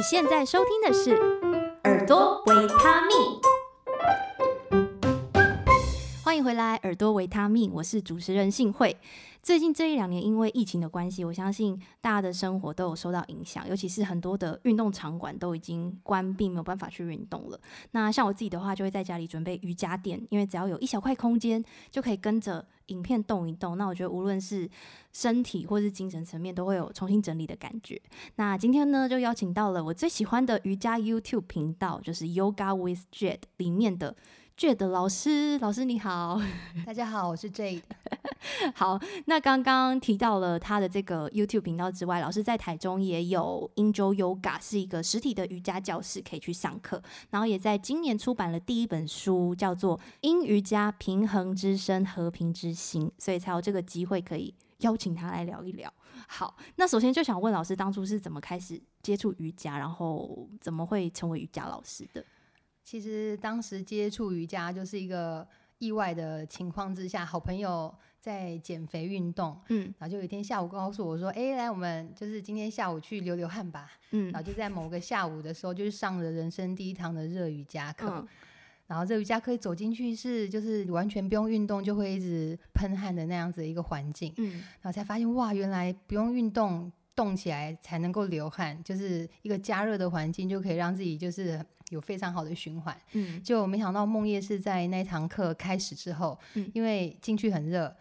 你现在收听的是耳朵维他命，迎回来，耳朵维他命，我是主持人幸慧。最近这一两年，因为疫情的关系，我相信大家的生活都有受到影响，尤其是很多的运动场馆都已经关闭，没有办法去运动了。那像我自己的话，就会在家里准备瑜伽垫，因为只要有一小块空间，就可以跟着影片动一动。那我觉得无论是身体或是精神层面，都会有重新整理的感觉。那今天呢，就邀请到了我最喜欢的瑜伽 YouTube 频道，就是 Yoga with Jade 里面的。Jade 老师，老师你好，大家好，我是 Jade。好，那刚刚提到了他的这个 YouTube 频道之外，老师在台中也有 Enjoy Yoga，是一个实体的瑜伽教室，可以去上课。然后也在今年出版了第一本书，叫做《因瑜伽平衡之身，和平之心》，所以才有这个机会可以邀请他来聊一聊。好，那首先就想问老师，当初是怎么开始接触瑜伽，然后怎么会成为瑜伽老师的？其实当时接触瑜伽就是一个意外的情况之下，好朋友在减肥运动，嗯，然后就有一天下午告诉我说：“哎，来，我们就是今天下午去流流汗吧。”嗯，然后就在某个下午的时候，就是上了人生第一堂的热瑜伽课。嗯，然后这瑜伽课一走进去是就是完全不用运动就会一直喷汗的那样子的一个环境，嗯，然后才发现哇，原来不用运动动起来才能够流汗，就是一个加热的环境就可以让自己就是。有非常好的循环，嗯，就没想到梦叶是在那堂课开始之后，嗯，因为进去很热，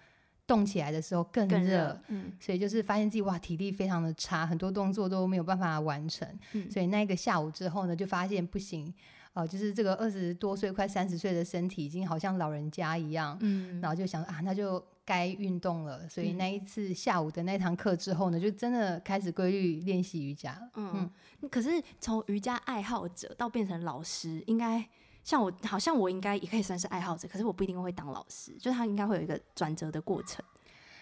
动起来的时候更热，更热，嗯，所以就是发现自己哇体力非常的差，很多动作都没有办法完成，嗯，所以那个下午之后呢，就发现不行，呃，就是这个二十多岁快三十岁的身体已经好像老人家一样，嗯，然后就想啊，那就。该运动了，所以那一次下午的那堂课之后呢，就真的开始规律练习瑜伽。嗯，嗯，可是从瑜伽爱好者到变成老师，应该像我，好像我应该也可以算是爱好者，可是我不一定会当老师，就是他应该会有一个转折的过程。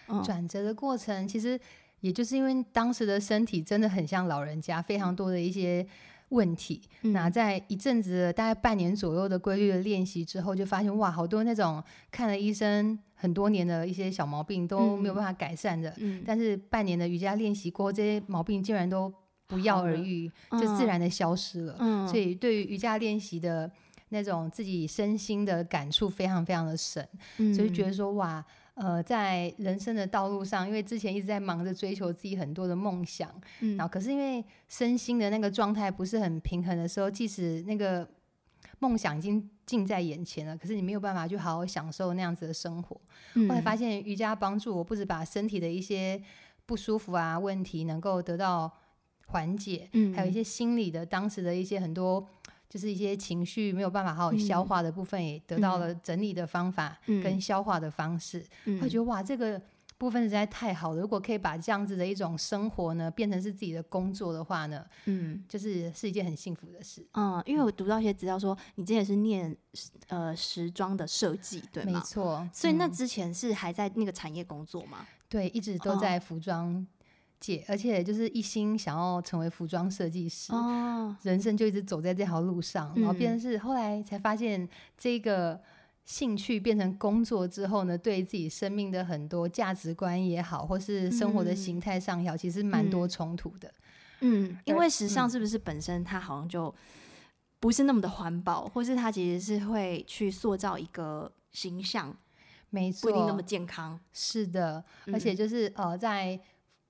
嗯，转折的过程，其实也就是因为当时的身体真的很像老人家，非常多的一些。问题，那在一阵子大概半年左右的规律的练习之后，就发现哇，好多那种看了医生很多年的一些小毛病都没有办法改善的，嗯，但是半年的瑜伽练习过后，这些毛病竟然都不药而愈，就自然的消失了。嗯，所以对于瑜伽练习的那种自己身心的感触非常非常的深，所以觉得说哇。呃，在人生的道路上，因为之前一直在忙着追求自己很多的梦想，嗯，然后可是因为身心的那个状态不是很平衡的时候，即使那个梦想已经近在眼前了，可是你没有办法去好好享受那样子的生活。嗯，后来发现瑜伽帮助我，不止把身体的一些不舒服啊问题能够得到缓解，嗯，还有一些心理的当时的一些很多。就是一些情绪没有办法好好消化的部分，也得到了整理的方法跟消化的方式。会、嗯、觉得哇，这个部分实在太好了。如果可以把这样子的一种生活呢，变成是自己的工作的话呢，嗯，就是是一件很幸福的事。嗯，因为我读到一些资料说，你之前是念呃时装的设计，对吗？没错。所以那之前是还在那个产业工作吗？对，一直都在服装。姐，而且就是一心想要成为服装设计师，哦，人生就一直走在这条路上，然后变成是后来才发现这个兴趣变成工作之后呢，对自己生命的很多价值观也好，或是生活的形态上也好，其实蛮多冲突的。嗯，因为时尚是不是本身它好像就不是那么的环保，或是它其实是会去塑造一个形象，没错，不一定那么健康。是的，而且就是呃在。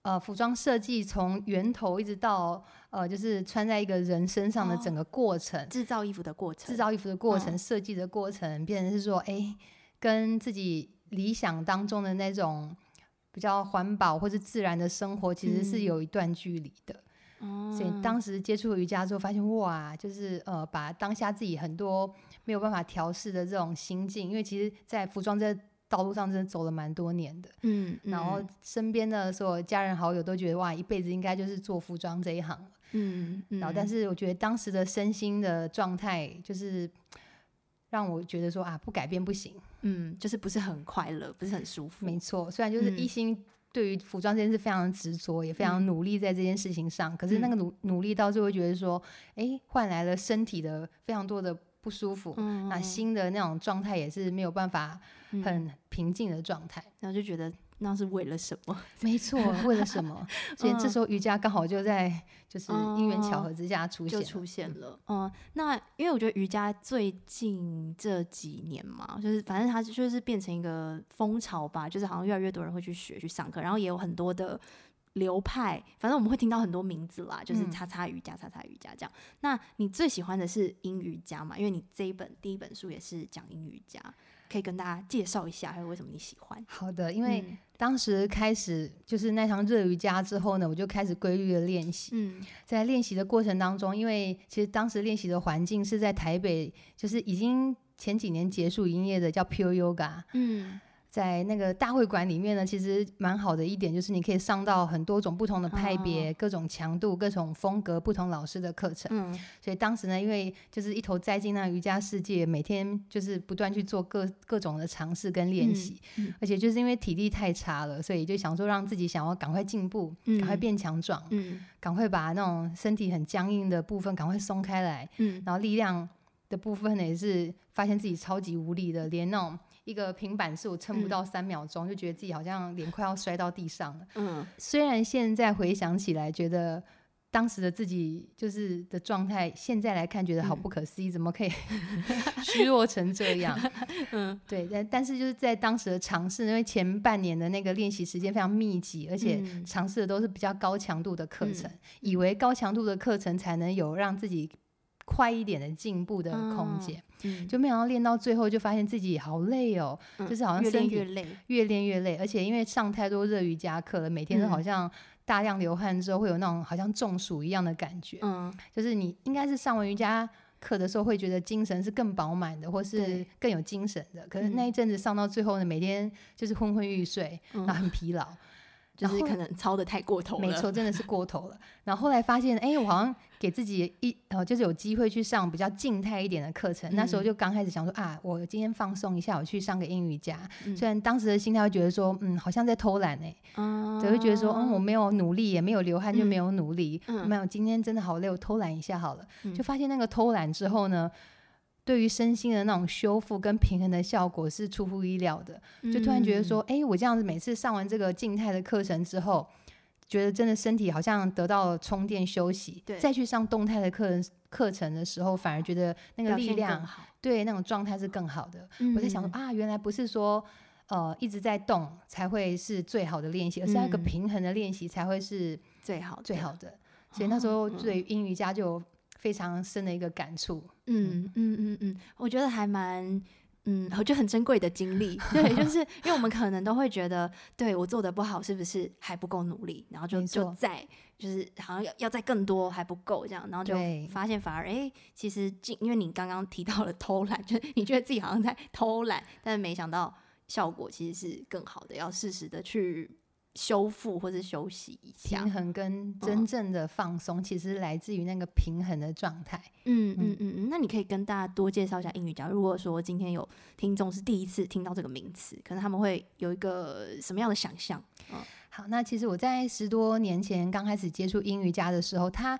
呃，服装设计从源头一直到呃，就是穿在一个人身上的整个过程，制、哦、造衣服的过程，制造衣服的过程，设、嗯、计的过程，变成是说，哎、欸，跟自己理想当中的那种比较环保或是自然的生活，其实是有一段距离的。嗯、所以当时接触瑜伽之后，发现哇，就是呃，把当下自己很多没有办法调试的这种心境，因为其实，在服装这。道路上真的走了蛮多年的，嗯，然后身边的所有家人好友都觉得哇，一辈子应该就是做服装这一行。了，嗯，嗯，然后但是我觉得当时的身心的状态就是让我觉得说啊，不改变不行，嗯，就是不是很快乐，不是很舒服，没错，虽然就是一心对于服装这件事非常执着，也非常努力在这件事情上，嗯，可是那个努努力到最后觉得说，哎，换来了身体的非常多的不舒服，嗯，那心的那种状态也是没有办法。很平静的状态，然后就觉得。那是为了什么？没错，为了什么？所以这时候瑜伽刚好就在就是因缘巧合之下出现，就出现了。嗯，那因为我觉得瑜伽最近这几年嘛，就是反正它就是变成一个风潮吧，就是好像越来越多人会去学去上课，然后也有很多的流派，反正我们会听到很多名字啦，就是叉叉瑜伽、叉叉瑜伽这样。那你最喜欢的是英瑜伽嘛？因为你这一本第一本书也是讲英瑜伽。可以跟大家介绍一下，还有为什么你喜欢？好的，因为当时开始就是那堂热瑜伽之后呢，我就开始规律的练习。嗯，在练习的过程当中，因为其实当时练习的环境是在台北，就是已经前几年结束营业的叫 Pure Yoga。嗯。在那个大会馆里面呢，其实蛮好的一点就是你可以上到很多种不同的派别、哦、各种强度、各种风格、不同老师的课程。嗯，所以当时呢，因为就是一头栽进那瑜伽世界，每天就是不断去做各各种的尝试跟练习，嗯嗯、而且就是因为体力太差了，所以就想说让自己想要赶快进步，赶、嗯、快变强壮，嗯，赶快把那种身体很僵硬的部分赶快松开来，嗯，然后力量的部分呢也是发现自己超级无力的，连那种。一个平板是，我撑不到三秒钟，嗯，就觉得自己好像脸快要摔到地上了。嗯，虽然现在回想起来，觉得当时的自己就是的状态，现在来看觉得好不可思议，嗯，怎么可以 虚弱成这样？嗯，对，但但是就是在当时的尝试，因为前半年的那个练习时间非常密集，而且尝试的都是比较高强度的课程，嗯，以为高强度的课程才能有让自己。快一点的进步的空间，嗯，就没想到练到最后就发现自己好累哦，嗯，就是好像身体越练越累，越练越累，而且因为上太多热瑜伽课了，每天都好像大量流汗之后会有那种好像中暑一样的感觉，嗯，就是你应该是上完瑜伽课的时候会觉得精神是更饱满的，或是更有精神的，可是那一阵子上到最后呢，每天就是昏昏欲睡，然后很疲劳。就是可能操的太过头了，没错，真的是过头了。然后后来发现，哎、欸，我好像给自己一呃，就是有机会去上比较静态一点的课程。嗯、那时候就刚开始想说啊，我今天放松一下，我去上个英语家。嗯、虽然当时的心态会觉得说，嗯，好像在偷懒哎、欸，嗯，就会觉得说，嗯，我没有努力，也没有流汗，就没有努力，嗯、没有今天真的好累，我偷懒一下好了。嗯、就发现那个偷懒之后呢。对于身心的那种修复跟平衡的效果是出乎意料的，就突然觉得说，哎、嗯，我这样子每次上完这个静态的课程之后，觉得真的身体好像得到了充电休息，对，再去上动态的课程课程的时候，反而觉得那个力量，对，那种状态是更好的。嗯、我在想说啊，原来不是说呃一直在动才会是最好的练习，而是那个平衡的练习才会是最好最好的。所以那时候对英瑜伽就有非常深的一个感触，嗯嗯。嗯嗯，我觉得还蛮，嗯，我觉得很珍贵的经历，对，就是因为我们可能都会觉得，对我做的不好，是不是还不够努力，然后就就再就是好像要要再更多还不够这样，然后就发现反而哎、欸，其实因为你刚刚提到了偷懒，就你觉得自己好像在偷懒，但是没想到效果其实是更好的，要适时的去。修复或者休息一下，平衡跟真正的放松，其实来自于那个平衡的状态。嗯嗯嗯嗯，那你可以跟大家多介绍一下英语角。如果说今天有听众是第一次听到这个名词，可能他们会有一个什么样的想象？嗯，好，那其实我在十多年前刚开始接触英语家的时候，他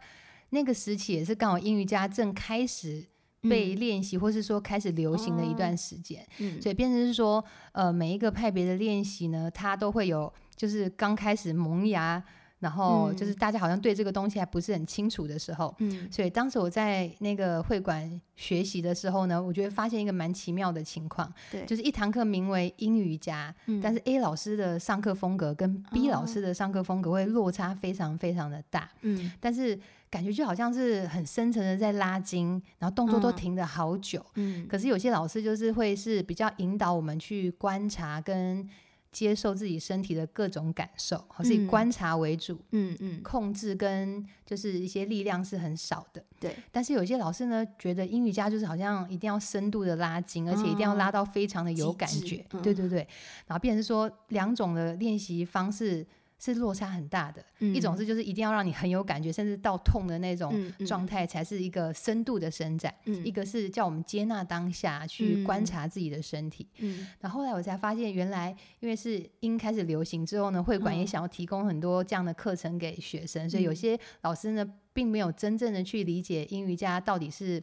那个时期也是刚好英语家正开始。被练习，或是说开始流行的一段时间，嗯，所以变成是说，呃，每一个派别的练习呢，它都会有，就是刚开始萌芽，然后就是大家好像对这个东西还不是很清楚的时候，嗯，所以当时我在那个会馆学习的时候呢，我觉得发现一个蛮奇妙的情况，对，就是一堂课名为英语家，嗯，但是 A 老师的上课风格跟 B 老师的上课风格会落差非常非常的大，嗯，但是。感觉就好像是很深沉的在拉筋，然后动作都停了好久。嗯，可是有些老师就是会是比较引导我们去观察跟接受自己身体的各种感受，好是以观察为主。嗯嗯，控制跟就是一些力量是很少的。对，但是有些老师呢，觉得阴瑜伽就是好像一定要深度的拉筋，而且一定要拉到非常的有感觉。对对对，然后变成是说两种的练习方式。是落差很大的，嗯、一种是就是一定要让你很有感觉，甚至到痛的那种状态，才是一个深度的伸展。嗯、一个是叫我们接纳当下，去观察自己的身体。嗯，然后后来我才发现，原来因为是阴开始流行之后呢，会馆也想要提供很多这样的课程给学生，嗯、所以有些老师呢，并没有真正的去理解英瑜伽到底是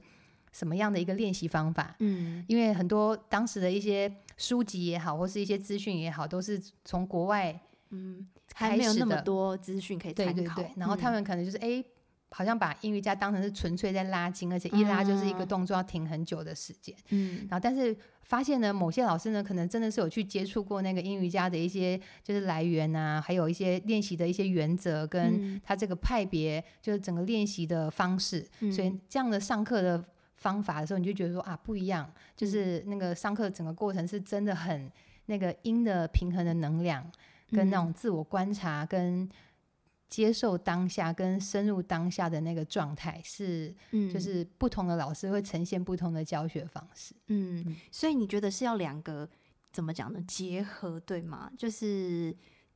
什么样的一个练习方法。嗯，因为很多当时的一些书籍也好，或是一些资讯也好，都是从国外嗯还没有那么多资讯可以参考。对对对，然后他们可能就是哎。嗯好像把英瑜伽当成是纯粹在拉筋，而且一拉就是一个动作要停很久的时间。嗯，然后但是发现呢，某些老师呢，可能真的是有去接触过那个英瑜伽的一些就是来源啊，还有一些练习的一些原则，跟他这个派别，就是整个练习的方式。嗯，所以这样的上课的方法的时候，你就觉得说啊，不一样，就是那个上课整个过程是真的很那个音的平衡的能量，跟那种自我观察跟。接受当下跟深入当下的那个状态是，嗯，就是不同的老师会呈现不同的教学方式，嗯，所以你觉得是要两个怎么讲呢？结合对吗？就是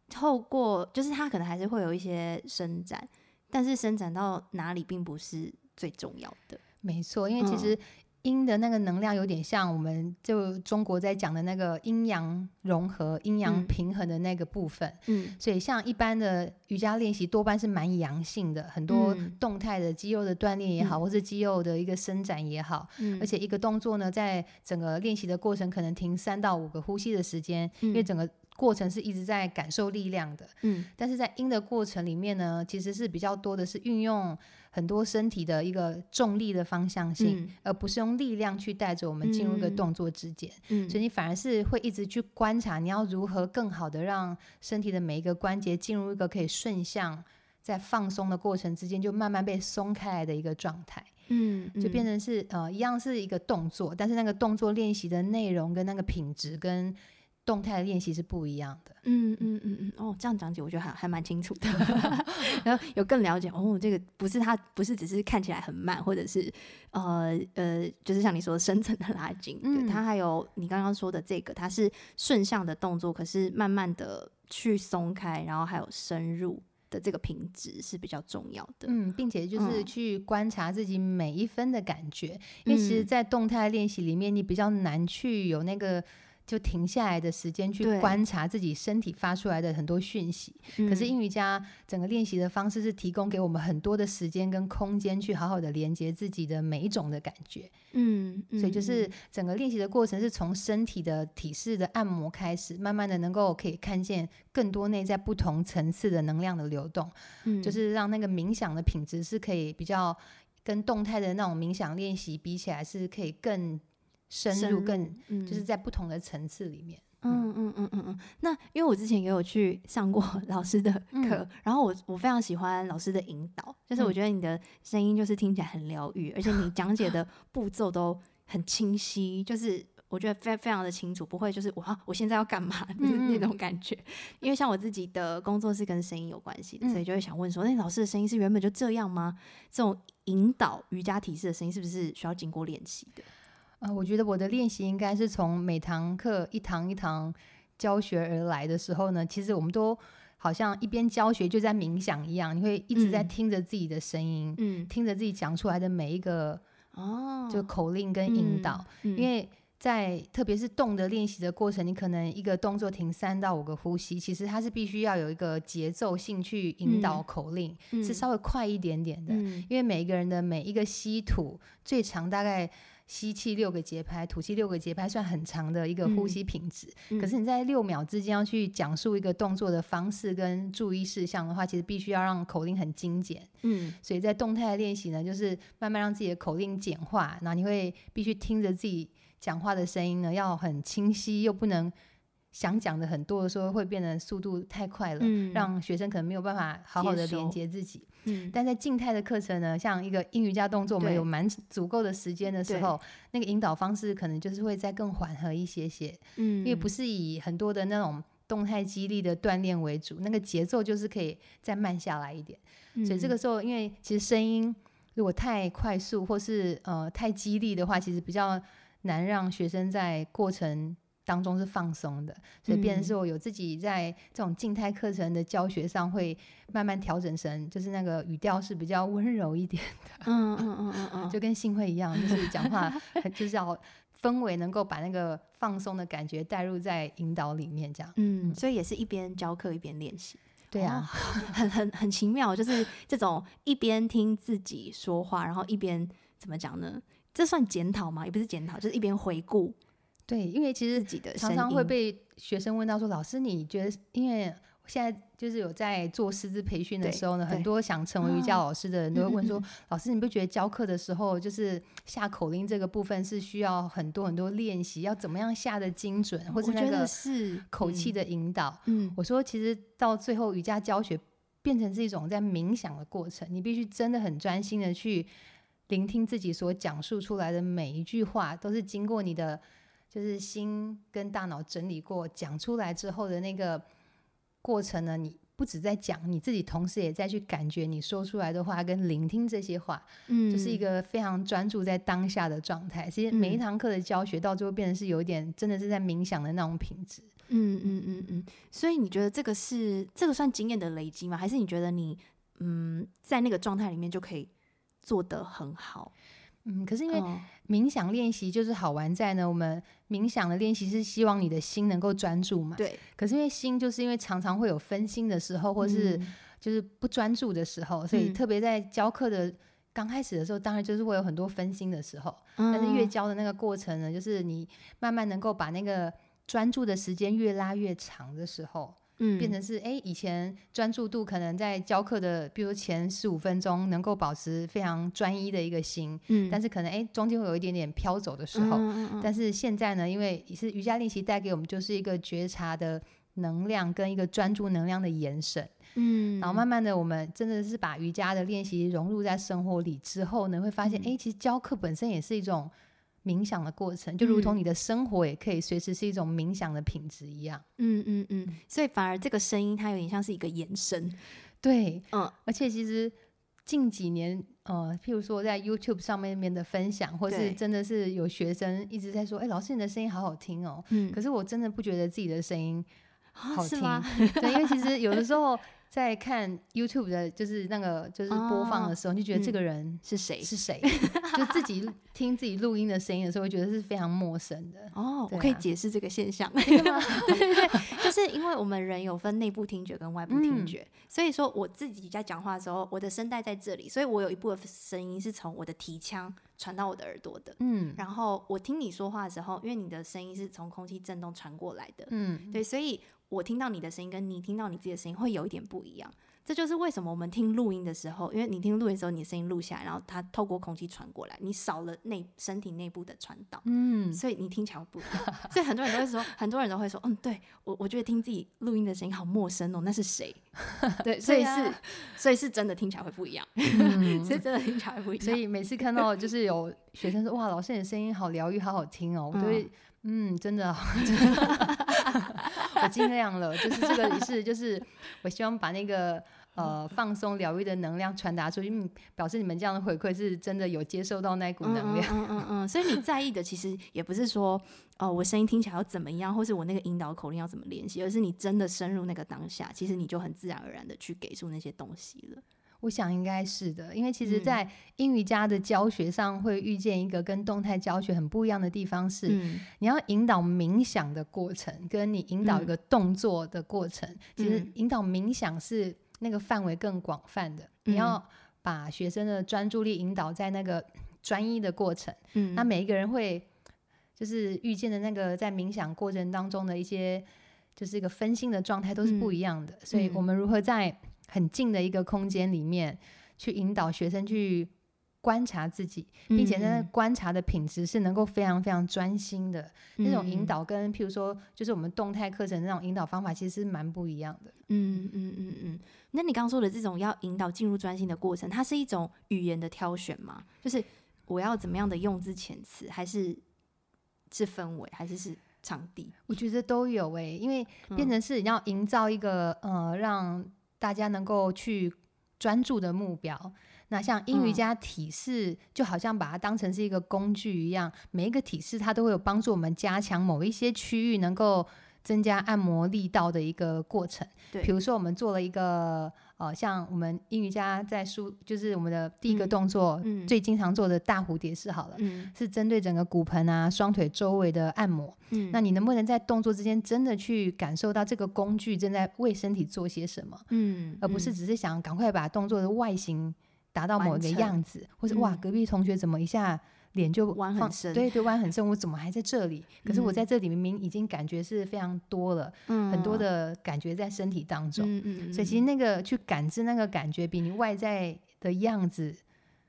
透过，就是他可能还是会有一些伸展，但是伸展到哪里并不是最重要的。没错，因为其实。阴的那个能量有点像我们就中国在讲的那个阴阳融合、阴阳平衡的那个部分。嗯，所以像一般的瑜伽练习多半是蛮阳性的，很多动态的肌肉的锻炼也好，嗯、或是肌肉的一个伸展也好。嗯，而且一个动作呢，在整个练习的过程可能停三到五个呼吸的时间，嗯、因为整个过程是一直在感受力量的。嗯，但是在阴的过程里面呢，其实是比较多的是运用。很多身体的一个重力的方向性，嗯、而不是用力量去带着我们进入一个动作之间。嗯、所以你反而是会一直去观察，你要如何更好的让身体的每一个关节进入一个可以顺向在放松的过程之间，就慢慢被松开来的一个状态。嗯，就变成是呃一样是一个动作，但是那个动作练习的内容跟那个品质跟。动态的练习是不一样的。嗯嗯嗯嗯，哦，这样讲解我觉得还还蛮清楚的，然后有更了解哦，这个不是它不是只是看起来很慢，或者是呃呃，就是像你说的深层的拉筋，嗯、对，它还有你刚刚说的这个，它是顺向的动作，可是慢慢的去松开，然后还有深入的这个品质是比较重要的。嗯，并且就是去观察自己每一分的感觉，嗯、因为其实，在动态练习里面，你比较难去有那个。就停下来的时间去观察自己身体发出来的很多讯息。对可是阴瑜伽整个练习的方式是提供给我们很多的时间跟空间，去好好的连接自己的每一种的感觉。嗯，所以就是整个练习的过程是从身体的体式的按摩开始，慢慢的能够可以看见更多内在不同层次的能量的流动。嗯，就是让那个冥想的品质是可以比较跟动态的那种冥想练习比起来，是可以更。深入更，嗯、就是在不同的层次里面。嗯嗯嗯嗯嗯。那因为我之前也有去上过 老师的课，嗯、然后我我非常喜欢老师的引导，就是我觉得你的声音就是听起来很疗愈，嗯、而且你讲解的 步骤都很清晰，就是我觉得非非常的清楚，不会就是我我现在要干嘛、就是、那种感觉。嗯、因为像我自己的工作是跟声音有关系的，所以就会想问说，那、嗯、老师的声音是原本就这样吗？这种引导瑜伽体式的声音是不是需要经过练习的？呃，我觉得我的练习应该是从每堂课一堂一堂教学而来的时候呢，其实我们都好像一边教学就在冥想一样，你会一直在听着自己的声音，嗯，听着自己讲出来的每一个哦，就口令跟引导，嗯。嗯、因为在特别是动的练习的过程，你可能一个动作停三到五个呼吸，其实它是必须要有一个节奏性去引导口令，嗯、是稍微快一点点的，嗯、因为每一个人的每一个吸吐最长大概。吸气六个节拍，吐气六个节拍，算很长的一个呼吸品质。嗯、可是你在六秒之间要去讲述一个动作的方式跟注意事项的话，其实必须要让口令很精简。嗯，所以在动态的练习呢，就是慢慢让自己的口令简化，然后你会必须听着自己讲话的声音呢，要很清晰，又不能。想讲的很多的时候，会变得速度太快了，嗯、让学生可能没有办法好好的连接自己。嗯、但在静态的课程呢，像一个阴瑜伽动作，我们有蛮足够的时间的时候，那个引导方式可能就是会再更缓和一些些。嗯，因为不是以很多的那种动态激励的锻炼为主，那个节奏就是可以再慢下来一点。嗯、所以这个时候，因为其实声音如果太快速或是呃太激励的话，其实比较难让学生在过程。当中是放松的，所以变成是我有自己在这种静态课程的教学上会慢慢调整成，就是那个语调是比较温柔一点的，嗯嗯嗯嗯嗯，就跟信会一样，就是讲话就是要氛围能够把那个放松的感觉带入在引导里面，这样，嗯，所以也是一边教课一边练习，对啊，很很很奇妙，就是这种一边听自己说话，然后一边怎么讲呢？这算检讨吗？也不是检讨，就是一边回顾。对，因为其实自己的常常会被学生问到说：“老师，你觉得因为？”现在就是有在做师资培训的时候呢，很多想成为瑜伽老师的人都会问说：“哦、老师，你不觉得教课的时候，就是下口令这个部分是需要很多很多练习，要怎么样下的精准，或者那个是口气的引导？”嗯，我说其实到最后瑜伽教学变成是一种在冥想的过程，你必须真的很专心的去聆听自己所讲述出来的每一句话，都是经过你的就是心跟大脑整理过讲出来之后的那个。过程呢，你不止在讲，你自己同时也在去感觉你说出来的话跟聆听这些话，嗯，就是一个非常专注在当下的状态。其实每一堂课的教学到最后变成是有一点真的是在冥想的那种品质。嗯嗯嗯嗯。所以你觉得这个是这个算经验的累积吗？还是你觉得你嗯在那个状态里面就可以做得很好？嗯，可是因为冥想练习就是好玩在呢，我们冥想的练习是希望你的心能够专注嘛。对。可是因为心就是因为常常会有分心的时候，或是就是不专注的时候，嗯、所以特别在教课的刚开始的时候，当然就是会有很多分心的时候。嗯、但是越教的那个过程呢，就是你慢慢能够把那个专注的时间越拉越长的时候。嗯，变成是哎、欸，以前专注度可能在教课的，比如前十五分钟能够保持非常专一的一个心，嗯，但是可能哎、欸，中间会有一点点飘走的时候，嗯嗯嗯，但是现在呢，因为是瑜伽练习带给我们就是一个觉察的能量跟一个专注能量的延伸，嗯，然后慢慢的我们真的是把瑜伽的练习融入在生活里之后呢，会发现哎、嗯。欸，其实教课本身也是一种。冥想的过程，就如同你的生活也可以随时是一种冥想的品质一样。嗯嗯嗯，所以反而这个声音它有点像是一个延伸。对，嗯，而且其实近几年，呃，譬如说在 YouTube 上面面的分享，或是真的是有学生一直在说：“哎、欸，老师你的声音好好听哦。”嗯，可是我真的不觉得自己的声音好听。啊、对，因为其实有的时候。在看 YouTube 的，就是那个就是播放的时候，你、觉得这个人是谁？是谁？就自己 听自己录音的声音的时候，会觉得是非常陌生的。哦，啊、我可以解释这个现象，对吗？对对对，就是因为我们人有分内部听觉跟外部听觉，嗯、所以说我自己在讲话的时候，我的声带在这里，所以我有一部分声音是从我的提腔传到我的耳朵的。嗯，然后我听你说话的时候，因为你的声音是从空气震动传过来的。嗯，对，所以。我听到你的声音，跟你听到你自己的声音会有一点不一样。这就是为什么我们听录音的时候，因为你听录音的时候，你的声音录下来，然后它透过空气传过来，你少了内身体内部的传导，嗯，所以你听起来会不一样。所以很多人都会说，很多人都会说，嗯，对我，我觉得听自己录音的声音好陌生哦，那是谁？对，所以是，所以是真的听起来会不一样，嗯、所以真的听起来会不一样。所以每次看到就是有学生说，哇，老师你的声音好疗愈，好好听哦，我都会。嗯，真的，真 的我尽量了，就是这个仪式，就是我希望把那个呃放松疗愈的能量传达出去，嗯，表示你们这样的回馈是真的有接受到那股能量，嗯嗯嗯，嗯，所以你在意的其实也不是说哦、呃，我声音听起来要怎么样，或是我那个引导口令要怎么练习，而是你真的深入那个当下，其实你就很自然而然的去给出那些东西了。我想应该是的，因为其实，在英语家的教学上，会遇见一个跟动态教学很不一样的地方是，嗯、你要引导冥想的过程，跟你引导一个动作的过程，嗯、其实引导冥想是那个范围更广泛的。嗯、你要把学生的专注力引导在那个专一的过程，嗯，那每一个人会就是遇见的那个在冥想过程当中的一些，就是一个分心的状态都是不一样的，嗯、所以我们如何在很近的一个空间里面，去引导学生去观察自己，并且那，观察的品质是能够非常非常专心的。嗯、那种引导跟譬如说，就是我们动态课程那种引导方法，其实是蛮不一样的。嗯嗯嗯嗯。那你刚刚说的这种要引导进入专心的过程，它是一种语言的挑选吗？就是我要怎么样的用字遣词，还是是氛围，还是是场地？我觉得都有诶、欸，因为变成是你要营造一个、嗯、呃让。大家能够去专注的目标，那像英瑜伽体式，就好像把它当成是一个工具一样，每一个体式它都会有帮助我们加强某一些区域，能够增加按摩力道的一个过程。对，比如说我们做了一个。呃，像我们英瑜伽在书，就是我们的第一个动作，嗯嗯、最经常做的大蝴蝶式好了，嗯、是针对整个骨盆啊、双腿周围的按摩。嗯、那你能不能在动作之间真的去感受到这个工具正在为身体做些什么？嗯，而不是只是想赶快把动作的外形达到某一个样子，或者哇，隔壁同学怎么一下脸就弯很深，对对，弯很深。我怎么还在这里？可是我在这里明明已经感觉是非常多了，嗯，很多的感觉在身体当中。嗯嗯，所以其实那个去感知那个感觉，比你外在的样子，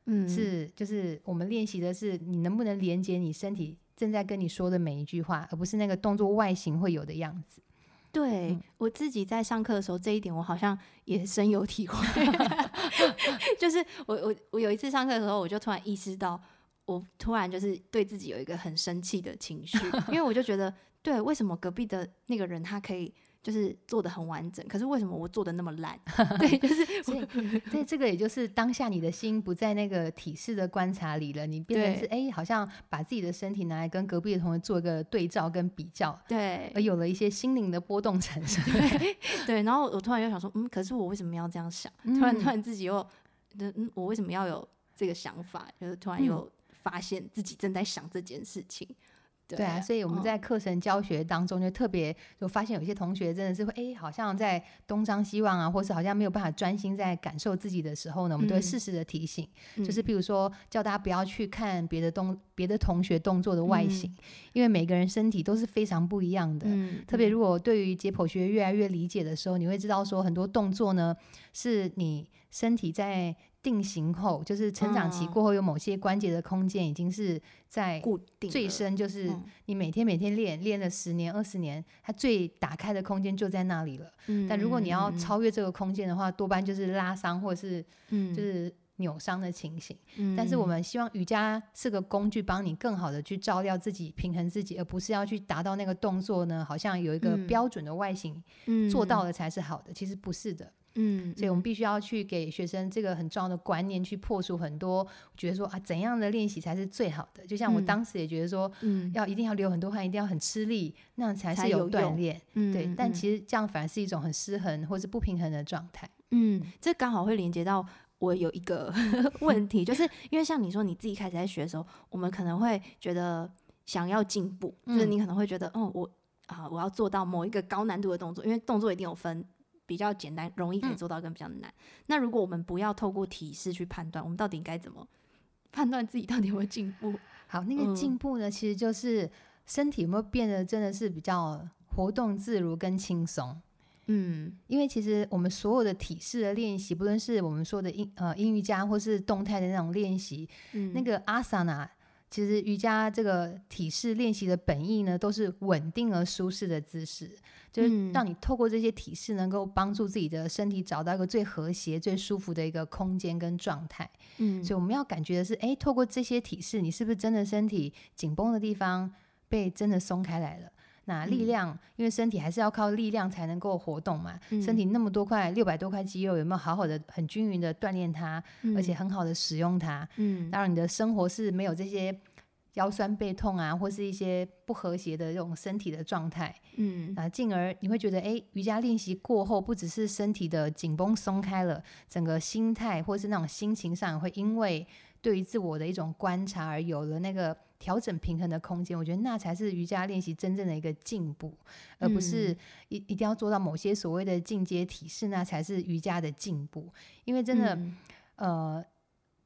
嗯，是就是我们练习的是你能不能连接你身体正在跟你说的每一句话，而不是那个动作外形会有的样子。对、嗯、我自己在上课的时候，这一点我好像也深有体会。就是我我我有一次上课的时候，我就突然意识到，我突然就是对自己有一个很生气的情绪，因为我就觉得，对，为什么隔壁的那个人他可以？就是做的很完整，可是为什么我做的那么烂？对，就是 所以，对，这个也就是当下你的心不在那个体式的观察里了，你变成是哎、欸，好像把自己的身体拿来跟隔壁的同学做一个对照跟比较，对，而有了一些心灵的波动产生。对，对，然后我突然又想说，嗯，可是我为什么要这样想？突然突然自己又，嗯，我为什么要有这个想法？就是突然又发现自己正在想这件事情。对，啊，所以我们在课程教学当中就特别就发现有些同学真的是会哎，好像在东张西望啊，或是好像没有办法专心在感受自己的时候呢，我们都会适时的提醒，嗯、就是比如说叫大家不要去看别的动别的同学动作的外形，嗯、因为每个人身体都是非常不一样的。嗯、特别如果对于解剖学越来越理解的时候，你会知道说很多动作呢是你身体在。定型后，就是成长期过后，有某些关节的空间已经是在固定最深，就是你每天每天练练了十年二十年，它最打开的空间就在那里了。嗯，但如果你要超越这个空间的话，多半就是拉伤或者是就是扭伤的情形。嗯，但是我们希望瑜伽是个工具，帮你更好的去照料自己、平衡自己，而不是要去达到那个动作呢，好像有一个标准的外形，做到了才是好的。其实不是的。嗯，所以我们必须要去给学生这个很重要的观念，去破除很多觉得说啊，怎样的练习才是最好的？就像我当时也觉得说，嗯，要一定要流很多汗，一定要很吃力，那样才是有锻炼。嗯，对。但其实这样反而是一种很失衡或是不平衡的状态。嗯，这刚好会连接到我有一个 问题，就是因为像你说你自己开始在学的时候，我们可能会觉得想要进步，就是你可能会觉得，哦，我啊，我要做到某一个高难度的动作，因为动作一定有分。比较简单、容易可以做到，跟比较难。嗯、那如果我们不要透过体式去判断，我们到底应该怎么判断自己到底有没有进步？好，那个进步呢，嗯、其实就是身体有没有变得真的是比较活动自如跟轻松。嗯，因为其实我们所有的体式的练习，不论是我们说的英呃英瑜伽，或是动态的那种练习，嗯、那个阿萨那。其实瑜伽这个体式练习的本意呢，都是稳定而舒适的姿势，就是让你透过这些体式，能够帮助自己的身体找到一个最和谐、最舒服的一个空间跟状态。嗯，所以我们要感觉的是，哎，透过这些体式，你是不是真的身体紧绷的地方被真的松开来了？那力量，嗯、因为身体还是要靠力量才能够活动嘛。嗯、身体那么多块，六百多块肌肉，有没有好好的、很均匀的锻炼它，嗯、而且很好的使用它？嗯，当然你的生活是没有这些腰酸背痛啊，或是一些不和谐的这种身体的状态。嗯，啊，进而你会觉得，哎，瑜伽练习过后，不只是身体的紧绷松开了，整个心态或是那种心情上，会因为对于自我的一种观察而有了那个。调整平衡的空间，我觉得那才是瑜伽练习真正的一个进步，而不是一一定要做到某些所谓的进阶体式，那才是瑜伽的进步。因为真的，嗯、呃，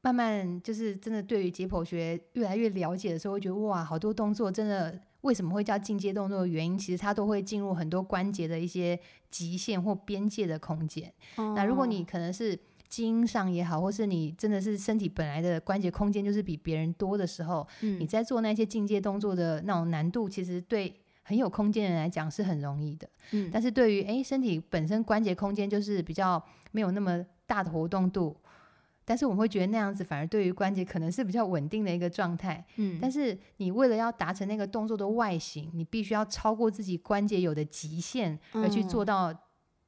慢慢就是真的对于解剖学越来越了解的时候，会觉得哇，好多动作真的为什么会叫进阶动作的原因，其实它都会进入很多关节的一些极限或边界的空间。哦、那如果你可能是。基因上也好，或是你真的是身体本来的关节空间就是比别人多的时候，嗯、你在做那些进阶动作的那种难度，其实对很有空间的人来讲是很容易的。嗯、但是对于诶身体本身关节空间就是比较没有那么大的活动度，但是我们会觉得那样子反而对于关节可能是比较稳定的一个状态。嗯、但是你为了要达成那个动作的外形，你必须要超过自己关节有的极限而去做到。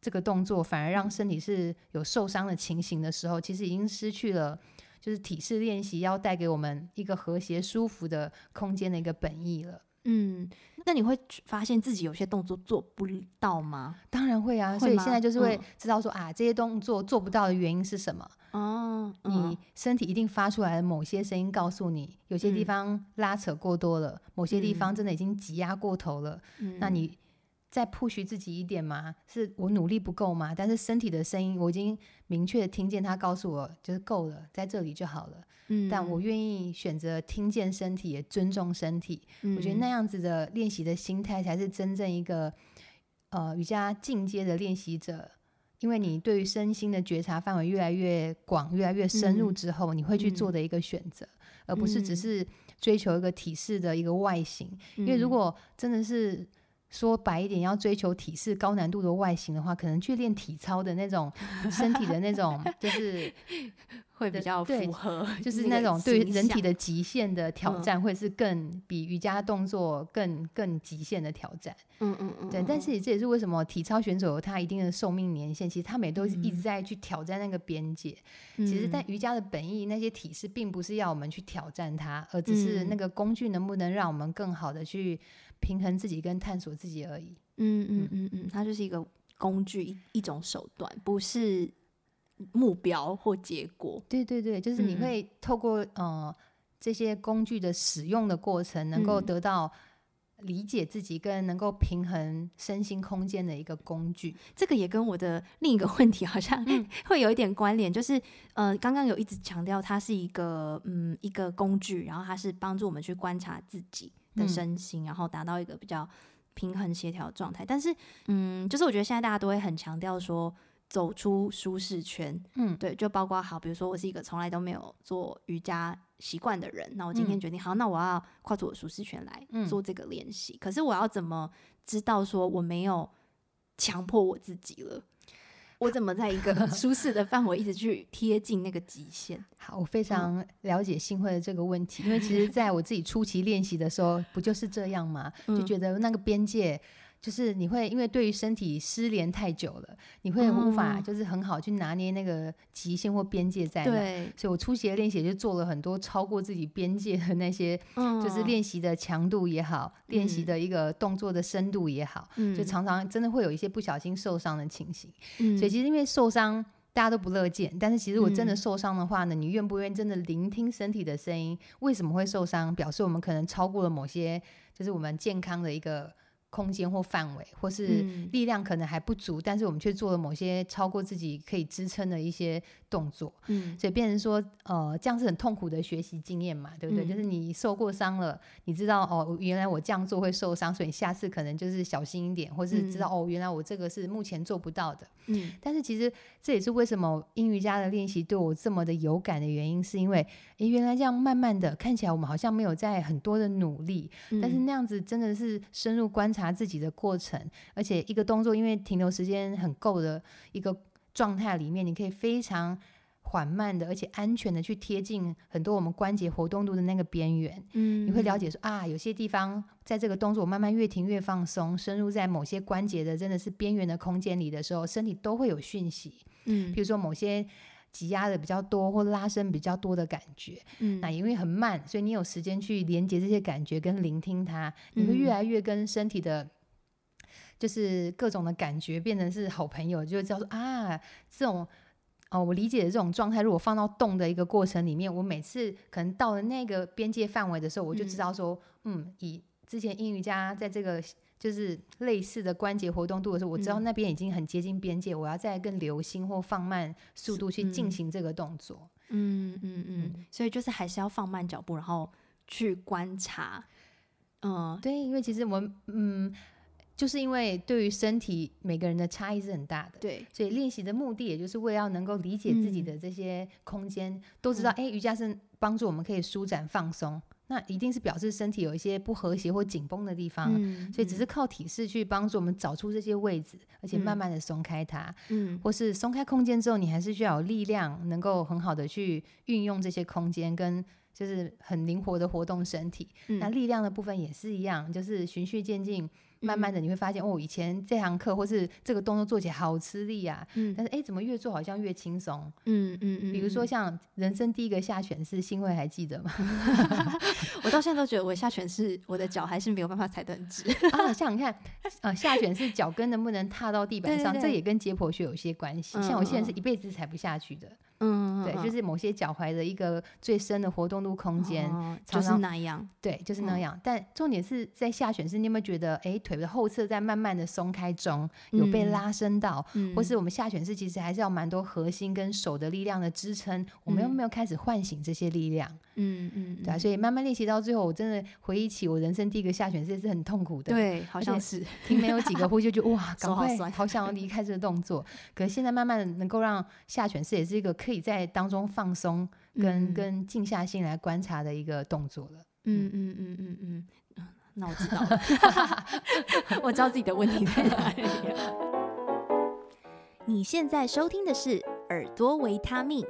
这个动作反而让身体是有受伤的情形的时候，其实已经失去了就是体式练习要带给我们一个和谐舒服的空间的一个本意了。嗯，那你会发现自己有些动作做不到吗？当然会啊，会？所以现在就是会知道说、嗯、啊，这些动作做不到的原因是什么？哦，你身体一定发出来的某些声音告诉你，有些地方拉扯过多了，嗯、某些地方真的已经挤压过头了。嗯、那你。再 push 自己一点吗？是我努力不够吗？但是身体的声音，我已经明确的听见他告诉我，就是够了，在这里就好了。嗯，但我愿意选择听见身体，也尊重身体。嗯，我觉得那样子的练习的心态，才是真正一个呃瑜伽进阶的练习者。因为你对于身心的觉察范围越来越广、越来越深入之后，嗯、你会去做的一个选择，嗯、而不是只是追求一个体式的一个外形。嗯、因为如果真的是说白一点，要追求体式高难度的外形的话，可能去练体操的那种 身体的那种，就是。会比较符合，就是那种对人体的极限的挑战，会是更比瑜伽动作更更极限的挑战。嗯嗯嗯，对。但是这也是为什么体操选手有他一定的寿命年限，其实他们也都是一直在去挑战那个边界。其实，但瑜伽的本意，那些体式并不是要我们去挑战它，而只是那个工具能不能让我们更好的去平衡自己跟探索自己而已。嗯嗯嗯嗯，它就是一个工具，一一种手段，不是。目标或结果，对对对，就是你会透过、嗯、呃这些工具的使用的过程，能够得到理解自己跟能够平衡身心空间的一个工具。这个也跟我的另一个问题好像 会有一点关联，就是呃，刚刚有一直强调它是一个嗯一个工具，然后它是帮助我们去观察自己的身心，然后达到一个比较平衡协调状态。但是嗯，就是我觉得现在大家都会很强调说。走出舒适圈，嗯，对，就包括好，比如说我是一个从来都没有做瑜伽习惯的人，那我今天决定，嗯、好，那我要跨出我舒适圈来做这个练习。嗯、可是我要怎么知道说我没有强迫我自己了？我怎么在一个 舒适的范围一直去贴近那个极限？好，我非常了解新会的这个问题，嗯、因为其实在我自己初期练习的时候，不就是这样吗？就觉得那个边界。就是你会因为对于身体失联太久了，你会无法就是很好去拿捏那个极限或边界在哪。对，所以我初期的练习就做了很多超过自己边界的那些，就是练习的强度也好，练习的一个动作的深度也好，就常常真的会有一些不小心受伤的情形。所以其实因为受伤大家都不乐见，但是其实我真的受伤的话呢，你愿不愿意真的聆听身体的声音？为什么会受伤？表示我们可能超过了某些，就是我们健康的一个。空间或范围，或是力量可能还不足，嗯、但是我们却做了某些超过自己可以支撑的一些动作，嗯，所以变成说，呃，这样是很痛苦的学习经验嘛，对不对？嗯、就是你受过伤了，你知道哦，原来我这样做会受伤，所以你下次可能就是小心一点，或是知道、嗯、哦，原来我这个是目前做不到的，嗯。但是其实这也是为什么英瑜伽的练习对我这么的有感的原因，是因为，诶，原来这样慢慢的看起来我们好像没有在很多的努力，嗯、但是那样子真的是深入观察。自己的过程，而且一个动作，因为停留时间很够的一个状态里面，你可以非常缓慢的，而且安全的去贴近很多我们关节活动度的那个边缘。嗯，你会了解说啊，有些地方在这个动作我慢慢越停越放松，深入在某些关节的真的是边缘的空间里的时候，身体都会有讯息。嗯，比如说某些。挤压的比较多或拉伸比较多的感觉，嗯，那因为很慢，所以你有时间去连接这些感觉跟聆听它，你会越来越跟身体的，就是各种的感觉变成是好朋友，就叫做啊，这种哦，我理解的这种状态，如果放到动的一个过程里面，我每次可能到了那个边界范围的时候，我就知道说，嗯，嗯，以之前阴瑜伽在这个。就是类似的关节活动度的时候，我知道那边已经很接近边界，嗯、我要再更留心或放慢速度去进行这个动作。嗯嗯嗯，所以就是还是要放慢脚步，然后去观察。嗯，对，因为其实我们嗯，就是因为对于身体每个人的差异是很大的，对，所以练习的目的也就是为了要能够理解自己的这些空间，嗯、都知道哎、嗯，瑜伽是帮助我们可以舒展放松。那一定是表示身体有一些不和谐或紧绷的地方，嗯、所以只是靠体式去帮助我们找出这些位置，嗯、而且慢慢的松开它，嗯，或是松开空间之后，你还是需要有力量，能够很好的去运用这些空间，跟就是很灵活的活动身体。嗯、那力量的部分也是一样，就是循序渐进。慢慢的你会发现，哦，以前这堂课或是这个动作做起来好吃力啊，嗯，但是哎，怎么越做好像越轻松？嗯嗯嗯。比如说像人生第一个下犬式，新会还记得吗？我到现在都觉得我下犬式，我的脚还是没有办法踩得很直 啊。像你看，呃，下犬式脚跟能不能踏到地板上，这也跟解剖学有些关系。像我现在是一辈子踩不下去的。嗯，对，就是某些脚踝的一个最深的活动度空间，就是那样。对，就是那样。但重点是在下犬式，你有没有觉得，哎，腿？腿的后侧在慢慢的松开中，有被拉伸到，嗯、或是我们下犬式其实还是要蛮多核心跟手的力量的支撑，嗯、我们有没有开始唤醒这些力量？嗯嗯，对啊，所以慢慢练习到最后，我真的回忆起我人生第一个下犬式是很痛苦的，对，好像是听没有几个呼吸就 哇，赶快好想要离开这个动作，可是现在慢慢的能够让下犬式也是一个可以在当中放松跟、嗯、跟静下心来观察的一个动作了。嗯嗯嗯嗯嗯，那我知道了 我知道自己的问题在哪里。你现在收听的是耳朵维他命。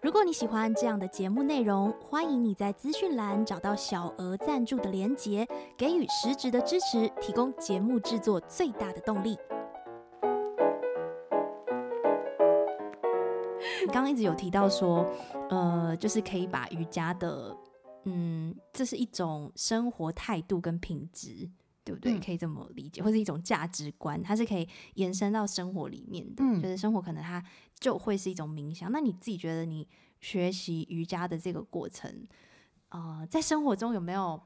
如果你喜欢这样的节目内容，欢迎你在资讯栏找到小额赞助的连结，给予实质的支持，提供节目制作最大的动力。你刚刚一直有提到说，呃，就是可以把瑜伽的。嗯，这是一种生活态度跟品质，对不对？嗯、可以这么理解，或是一种价值观，它是可以延伸到生活里面的。嗯、就是生活可能它就会是一种冥想。那你自己觉得你学习瑜伽的这个过程，呃，在生活中有没有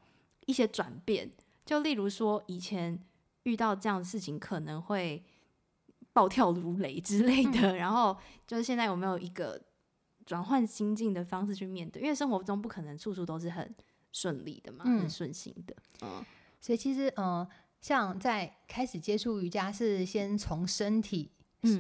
一些转变？就例如说，以前遇到这样的事情可能会暴跳如雷之类的，嗯、然后就是现在有没有一个？转换心境的方式去面对，因为生活中不可能处处都是很顺利的嘛，嗯、很顺心的。嗯，所以其实，嗯、呃，像在开始接触瑜伽，是先从身体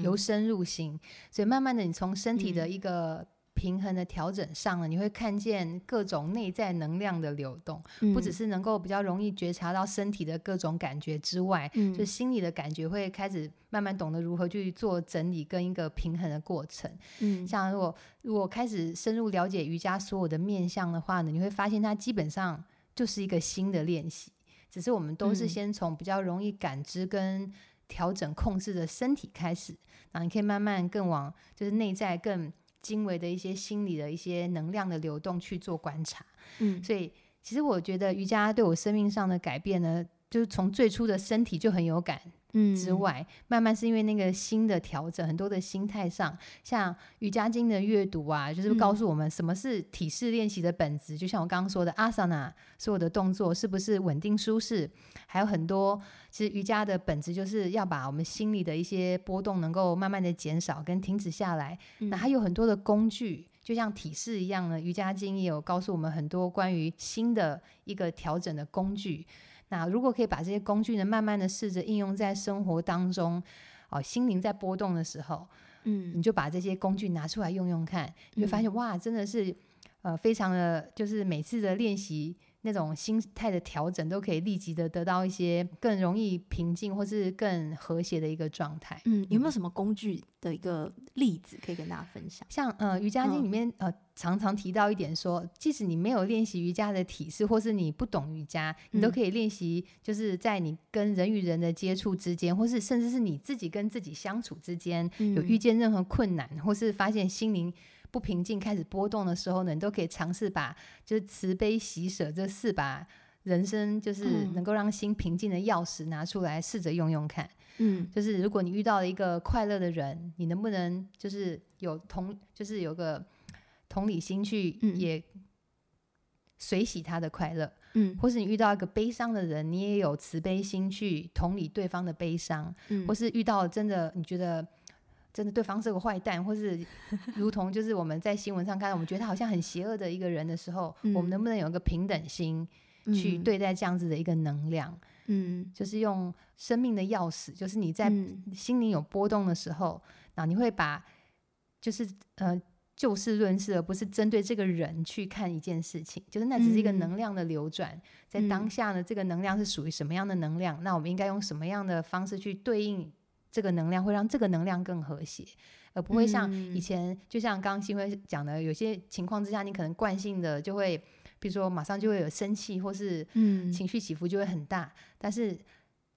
由深入心，嗯、所以慢慢的，你从身体的一个。嗯平衡的调整上了，你会看见各种内在能量的流动，嗯、不只是能够比较容易觉察到身体的各种感觉之外，嗯、就心理的感觉会开始慢慢懂得如何去做整理跟一个平衡的过程。嗯，像如果如果开始深入了解瑜伽所有的面向的话呢，你会发现它基本上就是一个新的练习，只是我们都是先从比较容易感知跟调整控制的身体开始，然后你可以慢慢更往就是内在更。精微的一些心理的一些能量的流动去做观察，嗯，所以其实我觉得瑜伽对我生命上的改变呢，就是从最初的身体就很有感。嗯，之外，慢慢是因为那个心的调整，很多的心态上，像瑜伽经的阅读啊，就是告诉我们什么是体式练习的本质。嗯、就像我刚刚说的，阿萨那所有的动作是不是稳定舒适？还有很多，其实瑜伽的本质就是要把我们心里的一些波动能够慢慢的减少跟停止下来。嗯、那还有很多的工具，就像体式一样呢，瑜伽经也有告诉我们很多关于新的一个调整的工具。那如果可以把这些工具呢，慢慢的试着应用在生活当中，哦，心灵在波动的时候，嗯，你就把这些工具拿出来用用看，你会发现哇，真的是，呃，非常的，就是每次的练习。那种心态的调整，都可以立即的得到一些更容易平静或是更和谐的一个状态。嗯，有没有什么工具的一个例子可以跟大家分享？像呃瑜伽经里面、嗯、呃常常提到一点说，即使你没有练习瑜伽的体式，或是你不懂瑜伽，你都可以练习，就是在你跟人与人的接触之间，或是甚至是你自己跟自己相处之间，嗯、有遇见任何困难，或是发现心灵。不平静开始波动的时候呢，你都可以尝试把就是慈悲喜舍这四把人生就是能够让心平静的钥匙拿出来试着用用看。嗯，就是如果你遇到了一个快乐的人，你能不能就是有同就是有个同理心去也随喜他的快乐？嗯，或是你遇到一个悲伤的人，你也有慈悲心去同理对方的悲伤？嗯，或是遇到真的你觉得。真的，对方是个坏蛋，或是如同就是我们在新闻上看到，我们觉得他好像很邪恶的一个人的时候，嗯、我们能不能有一个平等心去对待这样子的一个能量？嗯，就是用生命的钥匙，就是你在心灵有波动的时候，那、嗯、你会把就是呃就事论事，而不是针对这个人去看一件事情，就是那只是一个能量的流转，嗯、在当下呢，这个能量是属于什么样的能量？那我们应该用什么样的方式去对应？这个能量会让这个能量更和谐，而不会像以前，嗯、就像刚刚新辉讲的，有些情况之下，你可能惯性的就会，比如说马上就会有生气，或是情绪起伏就会很大。嗯、但是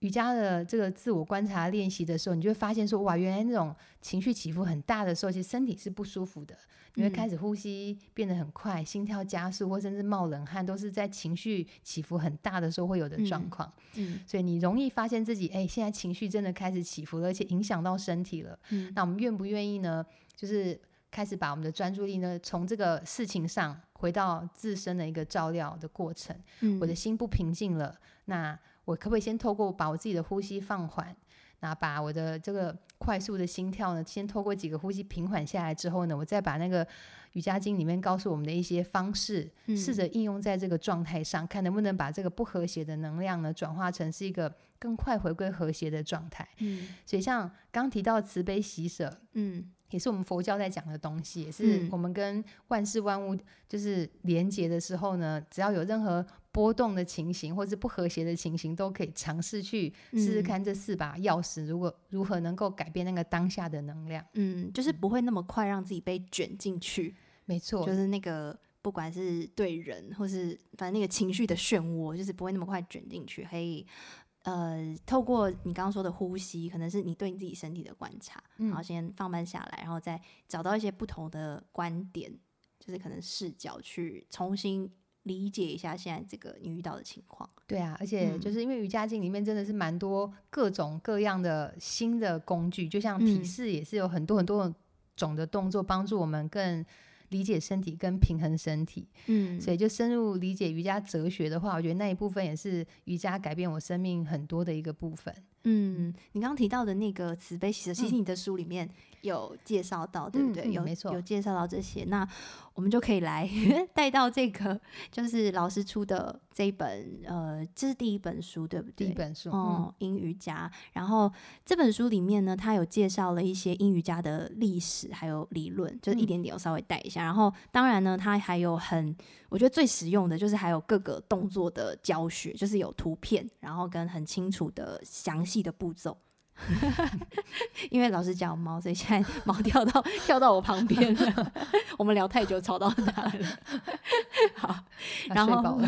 瑜伽的这个自我观察练习的时候，你就会发现说，哇，原来那种情绪起伏很大的时候，其实身体是不舒服的。你会开始呼吸变得很快，嗯、心跳加速，或甚至冒冷汗，都是在情绪起伏很大的时候会有的状况。嗯，嗯，所以你容易发现自己，哎，现在情绪真的开始起伏了，而且影响到身体了。嗯，那我们愿不愿意呢？就是开始把我们的专注力呢，从这个事情上回到自身的一个照料的过程。嗯，我的心不平静了，那我可不可以先透过把我自己的呼吸放缓，那把我的这个快速的心跳呢，先透过几个呼吸平缓下来之后呢，我再把那个瑜伽经里面告诉我们的一些方式，嗯、试着应用在这个状态上，看能不能把这个不和谐的能量呢，转化成是一个更快回归和谐的状态。嗯，所以像刚提到慈悲喜舍，嗯。也是我们佛教在讲的东西，也是我们跟万事万物就是连接的时候呢，只要有任何波动的情形或是不和谐的情形，都可以尝试去试试看这四把钥匙，如果如何能够改变那个当下的能量，嗯，就是不会那么快让自己被卷进去，没错，就是那个不管是对人或是反正那个情绪的漩涡，就是不会那么快卷进去，可以。呃，透过你刚刚说的呼吸，可能是你对你自己身体的观察，嗯、然后先放慢下来，然后再找到一些不同的观点，就是可能视角去重新理解一下现在这个你遇到的情况。对啊，而且就是因为瑜伽镜里面真的是蛮多各种各样的新的工具，就像体式也是有很多很多种的动作，帮助我们更。理解身体跟平衡身体，嗯，所以就深入理解瑜伽哲学的话，我觉得那一部分也是瑜伽改变我生命很多的一个部分。嗯，你刚刚提到的那个慈悲喜舍，其实你的书里面有介绍到，嗯、对不对？有，没错，有介绍到这些。那我们就可以来 带到这个，就是老师出的这一本，呃，这是第一本书，对不对？第一本书，哦，英瑜伽。然后这本书里面呢，它有介绍了一些英语家的历史，还有理论，就是一点点，我稍微带一下。嗯、然后，当然呢，它还有很，我觉得最实用的就是还有各个动作的教学，就是有图片，然后跟很清楚的详细的步骤。因为老师讲猫，所以现在猫跳到跳到我旁边了。我们聊太久，吵到他了。好，然后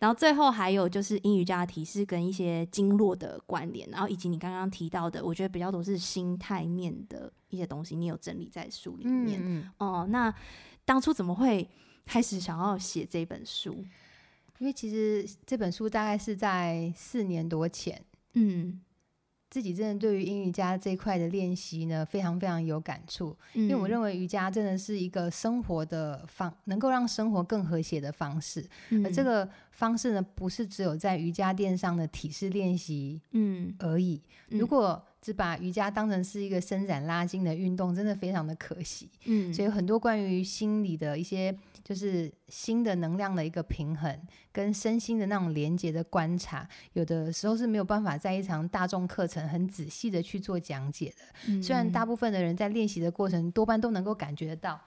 然后最后还有就是英语家的体式跟一些经络的关联，然后以及你刚刚提到的，我觉得比较多是心态面的一些东西，你有整理在书里面。嗯，哦，那当初怎么会开始想要写这本书？因为其实这本书大概是在四年多前，嗯。自己真的对于阴瑜伽这一块的练习呢，非常非常有感触。嗯、因为我认为瑜伽真的是一个生活的方，能够让生活更和谐的方式。嗯、而这个方式呢，不是只有在瑜伽垫上的体式练习，嗯而已。嗯、如果只把瑜伽当成是一个伸展拉筋的运动，真的非常的可惜。嗯，所以很多关于心理的一些。就是心的能量的一个平衡，跟身心的那种连接的观察，有的时候是没有办法在一场大众课程很仔细的去做讲解的。嗯、虽然大部分的人在练习的过程多半都能够感觉得到，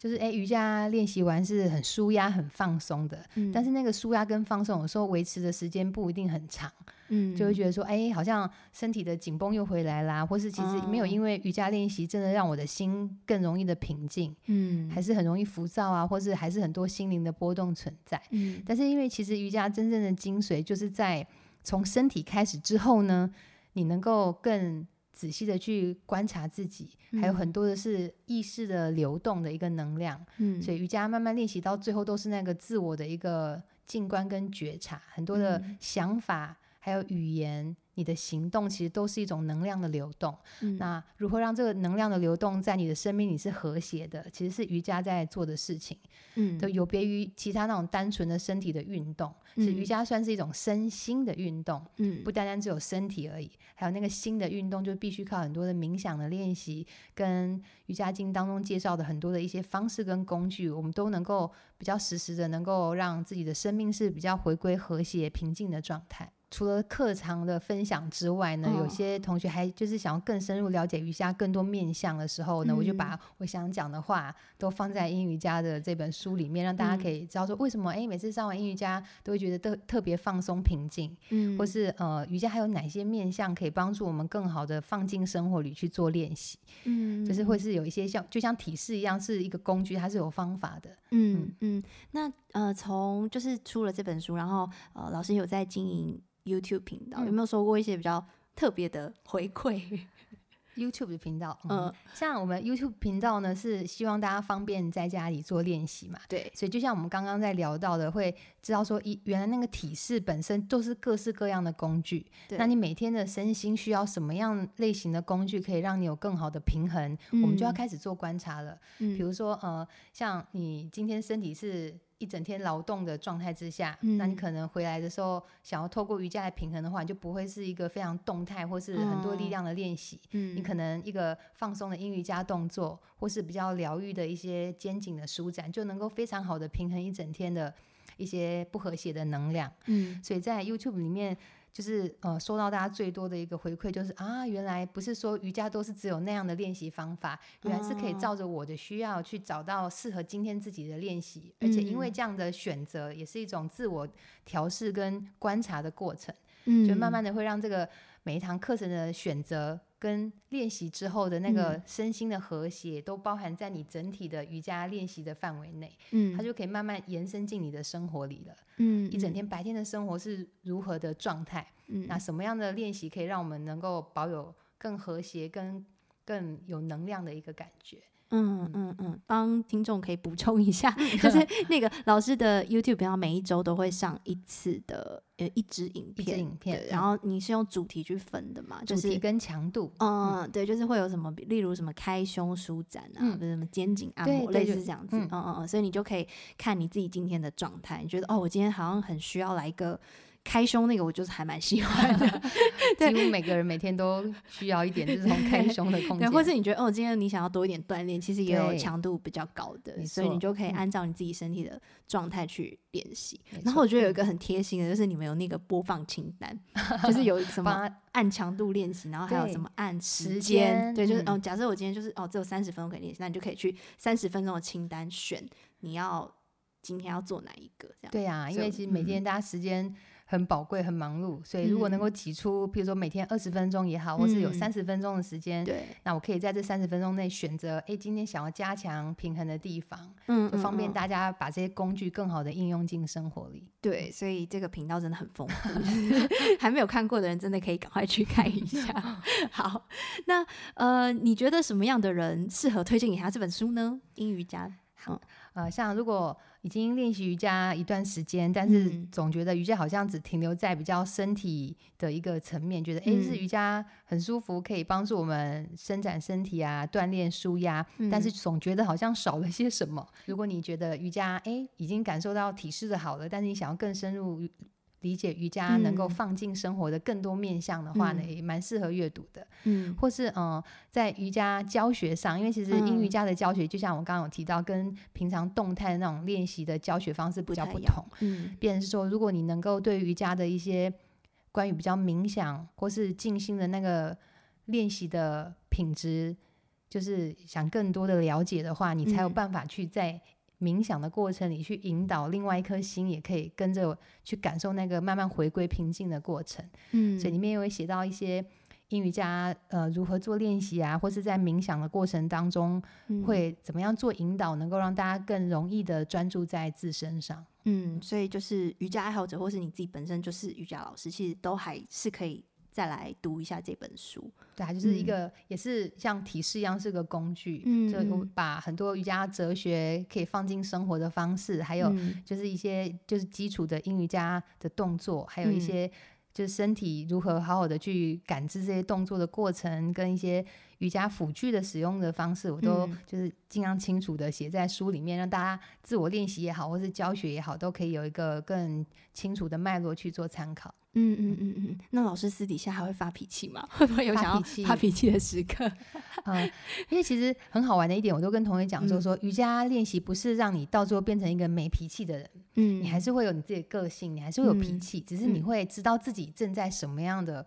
就是诶，瑜伽练习完是很舒压、很放松的，嗯、但是那个舒压跟放松有时候维持的时间不一定很长。嗯，就会觉得说，哎，好像身体的紧绷又回来啦，或是其实没有因为瑜伽练习真的让我的心更容易的平静，嗯，还是很容易浮躁啊，或是还是很多心灵的波动存在。嗯，但是因为其实瑜伽真正的精髓就是在从身体开始之后呢，你能够更仔细的去观察自己，还有很多的是意识的流动的一个能量。嗯，所以瑜伽慢慢练习到最后都是那个自我的一个静观跟觉察，很多的想法。还有语言，你的行动其实都是一种能量的流动。嗯、那如何让这个能量的流动在你的生命里是和谐的？其实是瑜伽在做的事情。嗯，都有别于其他那种单纯的身体的运动。是瑜伽算是一种身心的运动。嗯，不单单只有身体而已，还有那个心的运动，就必须靠很多的冥想的练习，跟瑜伽经当中介绍的很多的一些方式跟工具，我们都能够比较实时的能够让自己的生命是比较回归和谐平静的状态。除了课堂的分享之外呢，哦、有些同学还就是想要更深入了解瑜伽更多面向的时候呢，嗯、我就把我想讲的话都放在英瑜伽的这本书里面，让大家可以知道说为什么哎、欸、每次上完英瑜伽都会觉得特特别放松平静，嗯，或是呃瑜伽还有哪些面向可以帮助我们更好的放进生活里去做练习，嗯，就是会是有一些像就像体式一样是一个工具，它是有方法的，嗯嗯，嗯，那呃从就是出了这本书，然后呃老师有在经营。YouTube 频道有没有收过一些比较特别的回馈？YouTube 的频道，嗯，像我们 YouTube 频道呢，是希望大家方便在家里做练习嘛。对，所以就像我们刚刚在聊到的，会知道说，一原来那个体式本身都是各式各样的工具。对，那你每天的身心需要什么样类型的工具，可以让你有更好的平衡？嗯，我们就要开始做观察了。嗯，比如说，呃，像你今天身体是。一整天劳动的状态之下，嗯、那你可能回来的时候想要透过瑜伽来平衡的话，你就不会是一个非常动态或是很多力量的练习。嗯，你可能一个放松的阴瑜伽动作，或是比较疗愈的一些肩颈的舒展，就能够非常好的平衡一整天的一些不和谐的能量。嗯，所以在 YouTube 里面。就是呃，收到大家最多的一个回馈，就是啊，原来不是说瑜伽都是只有那样的练习方法，原来是可以照着我的需要去找到适合今天自己的练习，而且因为这样的选择，也是一种自我调试跟观察的过程，嗯，就慢慢的会让这个每一堂课程的选择。跟练习之后的那个身心的和谐，都包含在你整体的瑜伽练习的范围内，嗯，它就可以慢慢延伸进你的生活里了，嗯，一整天白天的生活是如何的状态，嗯，那什么样的练习可以让我们能够保有更和谐、更更有能量的一个感觉。嗯嗯嗯，帮听众可以补充一下，就是 那个老师的 YouTube 频道每一周都会上一次的呃一支影片，影片，然后你是用主题去分的嘛？就是主题跟强度，嗯，对，就是会有什么，例如什么开胸舒展啊，或者什么肩颈按摩，类似这样子，嗯嗯嗯，所以你就可以看你自己今天的状态，你觉得哦，我今天好像很需要来一个。开胸那个我就是还蛮喜欢的，几乎每个人每天都需要一点这种开胸的空间，或是你觉得哦，今天你想要多一点锻炼，其实也有强度比较高的，所以你就可以按照你自己身体的状态去练习。然后我觉得有一个很贴心的，就是你们有那个播放清单，就是有什么按强度练习，然后还有什么按时间，对，就是哦，假设我今天就是哦只有三十分钟可以练习，那你就可以去三十分钟的清单选你要今天要做哪一个这样。对啊，因为其实每天大家时间。很宝贵，很忙碌，所以如果能够挤出，嗯、比如说每天二十分钟也好，或是有三十分钟的时间，对、嗯，那我可以在这三十分钟内选择，哎，今天想要加强平衡的地方，嗯，就方便大家把这些工具更好的应用进生活里。对，所以这个频道真的很丰富，还没有看过的人真的可以赶快去看一下。好，那呃，你觉得什么样的人适合推荐给他这本书呢？英语家，好，呃，像如果。已经练习瑜伽一段时间，但是总觉得瑜伽好像只停留在比较身体的一个层面，觉得诶，是瑜伽很舒服，可以帮助我们伸展身体啊，锻炼舒压，但是总觉得好像少了些什么。如果你觉得瑜伽诶已经感受到体式的好了，但是你想要更深入。理解瑜伽能够放进生活的更多面向的话呢，嗯、也蛮适合阅读的。嗯，或是嗯、呃，在瑜伽教学上，因为其实阴瑜伽的教学，就像我刚刚有提到，跟平常动态的那种练习的教学方式比较不同。嗯，变成是说，如果你能够对瑜伽的一些关于比较冥想或是静心的那个练习的品质，就是想更多的了解的话，你才有办法去在。冥想的过程里，去引导另外一颗心，也可以跟着去感受那个慢慢回归平静的过程。嗯，所以里面也会写到一些英语家，呃，如何做练习啊，或是在冥想的过程当中，会怎么样做引导，能够让大家更容易的专注在自身上。嗯，所以就是瑜伽爱好者，或是你自己本身就是瑜伽老师，其实都还是可以。再来读一下这本书，对，啊就是一个，嗯、也是像提示一样是个工具，嗯，就把很多瑜伽哲学可以放进生活的方式，还有就是一些就是基础的英瑜伽的动作，还有一些就是身体如何好好的去感知这些动作的过程，跟一些瑜伽辅具的使用的方式，我都就是尽量清楚的写在书里面，让大家自我练习也好，或是教学也好，都可以有一个更清楚的脉络去做参考。嗯嗯嗯嗯，那老师私底下还会发脾气吗？会不会有想要发脾气的时刻？嗯，因为其实很好玩的一点，我都跟同学讲，就是说瑜伽练习不是让你到最后变成一个没脾气的人，嗯，你还是会有你自己的个性，你还是会有脾气，嗯、只是你会知道自己正在什么样的。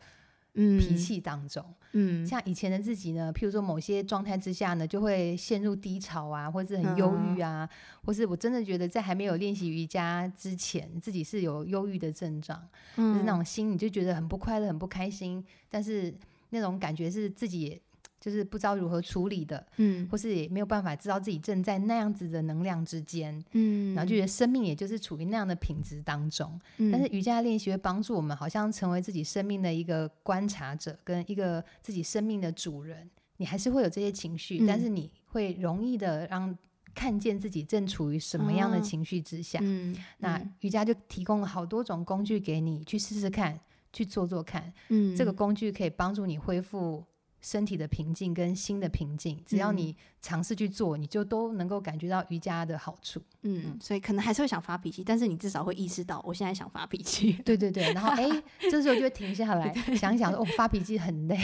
脾气当中，嗯，像以前的自己呢，譬如说某些状态之下呢，就会陷入低潮啊，或是很忧郁啊，嗯、或是我真的觉得在还没有练习瑜伽之前，自己是有忧郁的症状，嗯、就是那种心，你就觉得很不快乐、很不开心，但是那种感觉是自己。就是不知道如何处理的，嗯，或是也没有办法知道自己正在那样子的能量之间，嗯，然后就觉得生命也就是处于那样的品质当中，嗯，但是瑜伽练习会帮助我们，好像成为自己生命的一个观察者，跟一个自己生命的主人。你还是会有这些情绪，嗯，但是你会容易的让看见自己正处于什么样的情绪之下。嗯，那瑜伽就提供了好多种工具给你去试试看，去做做看。嗯，这个工具可以帮助你恢复。身体的平静跟心的平静，只要你尝试去做，你就都能够感觉到瑜伽的好处。嗯，所以可能还是会想发脾气，但是你至少会意识到我现在想发脾气。对对对，然后哎，这时候就会停下来想一想说，哦，发脾气很累。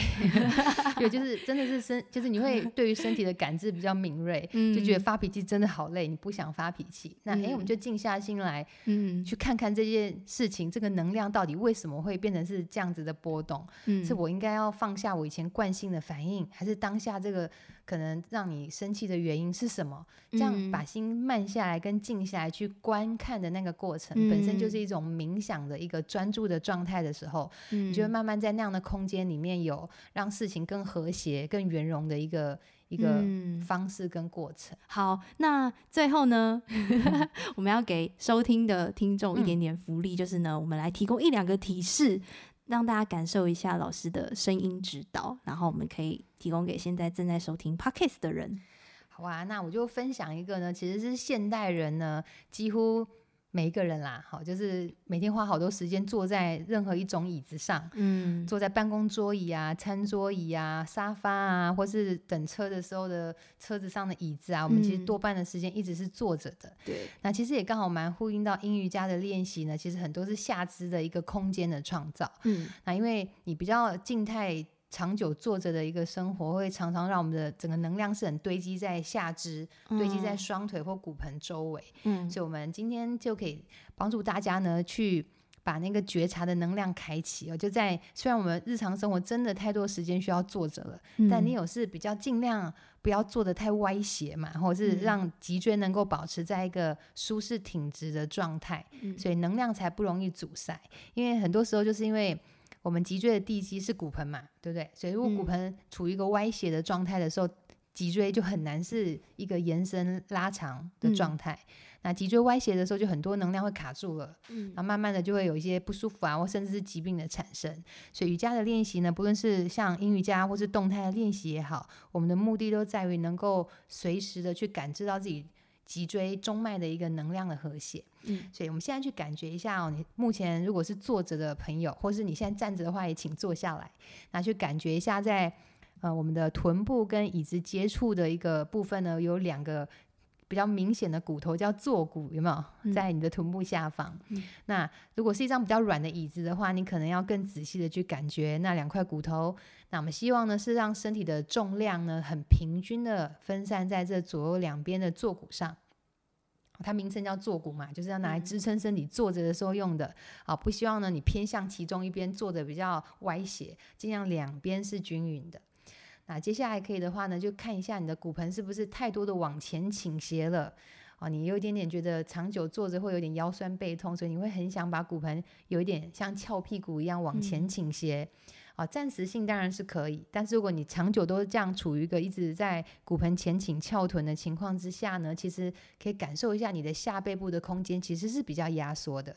对，就是真的是身，就是你会 对于身体的感知比较敏锐，嗯、就觉得发脾气真的好累，你不想发脾气。那哎，我们就静下心来，嗯，去看看这件事情，这个能量到底为什么会变成是这样子的波动？嗯，是我应该要放下我以前惯性的反应，还是当下这个？可能让你生气的原因是什么？这样把心慢下来跟静下来去观看的那个过程，嗯、本身就是一种冥想的一个专注的状态的时候，嗯、你就会慢慢在那样的空间里面有让事情更和谐、更圆融的一个一个方式跟过程。好，那最后呢，嗯、我们要给收听的听众一点点福利，嗯、就是呢，我们来提供一两个提示。让大家感受一下老师的声音指导，然后我们可以提供给现在正在收听 Podcast 的人。好啊，那我就分享一个呢，其实是现代人呢几乎。每一个人啦，好，就是每天花好多时间坐在任何一种椅子上，嗯，坐在办公桌椅啊、餐桌椅啊、沙发啊，或是等车的时候的车子上的椅子啊，我们其实多半的时间一直是坐着的。对、嗯，那其实也刚好蛮呼应到英瑜伽的练习呢，其实很多是下肢的一个空间的创造。嗯，那因为你比较静态。长久坐着的一个生活，会常常让我们的整个能量是很堆积在下肢，嗯、堆积在双腿或骨盆周围。嗯，所以我们今天就可以帮助大家呢，去把那个觉察的能量开启哦。就在虽然我们日常生活真的太多时间需要坐着了，嗯、但你有是比较尽量不要坐的太歪斜嘛，或者是让脊椎能够保持在一个舒适挺直的状态，嗯、所以能量才不容易阻塞。因为很多时候就是因为。我们脊椎的地基是骨盆嘛，对不对？所以如果骨盆处于一个歪斜的状态的时候，嗯、脊椎就很难是一个延伸拉长的状态。嗯、那脊椎歪斜的时候，就很多能量会卡住了，嗯，然后慢慢的就会有一些不舒服啊，或甚至是疾病的产生。所以瑜伽的练习呢，不论是像阴瑜伽或是动态的练习也好，我们的目的都在于能够随时的去感知到自己。脊椎中脉的一个能量的和谐，嗯，所以我们现在去感觉一下哦，你目前如果是坐着的朋友，或是你现在站着的话，也请坐下来，那去感觉一下在呃我们的臀部跟椅子接触的一个部分呢，有两个。比较明显的骨头叫坐骨，有没有在你的臀部下方？嗯、那如果是一张比较软的椅子的话，你可能要更仔细的去感觉那两块骨头。那我们希望呢是让身体的重量呢很平均的分散在这左右两边的坐骨上。它名称叫坐骨嘛，就是要拿来支撑身体坐着的时候用的。啊，不希望呢你偏向其中一边坐着比较歪斜，尽量两边是均匀的。那接下来可以的话呢，就看一下你的骨盆是不是太多的往前倾斜了啊？你有一点点觉得长久坐着会有点腰酸背痛，所以你会很想把骨盆有一点像翘屁股一样往前倾斜啊。暂时性当然是可以，但是如果你长久都这样处于一个一直在骨盆前倾翘臀的情况之下呢，其实可以感受一下你的下背部的空间其实是比较压缩的。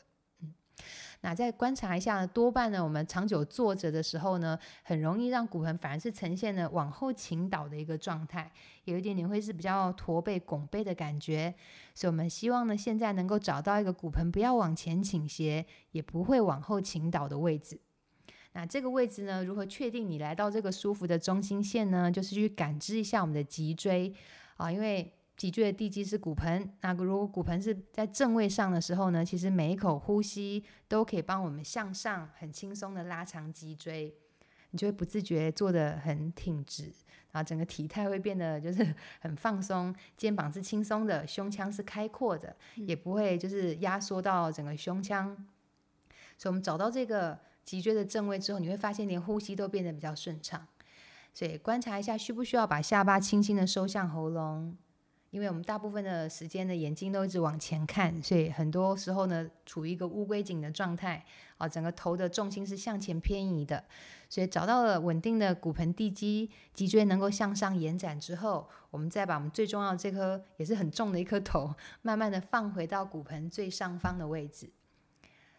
那再观察一下，多半呢，我们长久坐着的时候呢，很容易让骨盆反而是呈现了往后倾倒的一个状态，有一点点会是比较驼背、拱背的感觉。所以，我们希望呢，现在能够找到一个骨盆不要往前倾斜，也不会往后倾倒的位置。那这个位置呢，如何确定你来到这个舒服的中心线呢？就是去感知一下我们的脊椎啊，因为。脊椎的地基是骨盆，那如果骨盆是在正位上的时候呢，其实每一口呼吸都可以帮我们向上很轻松的拉长脊椎，你就会不自觉坐得很挺直，然后整个体态会变得就是很放松，肩膀是轻松的，胸腔是开阔的，也不会就是压缩到整个胸腔。所以，我们找到这个脊椎的正位之后，你会发现连呼吸都变得比较顺畅。所以，观察一下需不需要把下巴轻轻的收向喉咙。因为我们大部分的时间的眼睛都一直往前看，所以很多时候呢，处于一个乌龟颈的状态啊，整个头的重心是向前偏移的。所以找到了稳定的骨盆地基，脊椎能够向上延展之后，我们再把我们最重要这颗也是很重的一颗头，慢慢的放回到骨盆最上方的位置。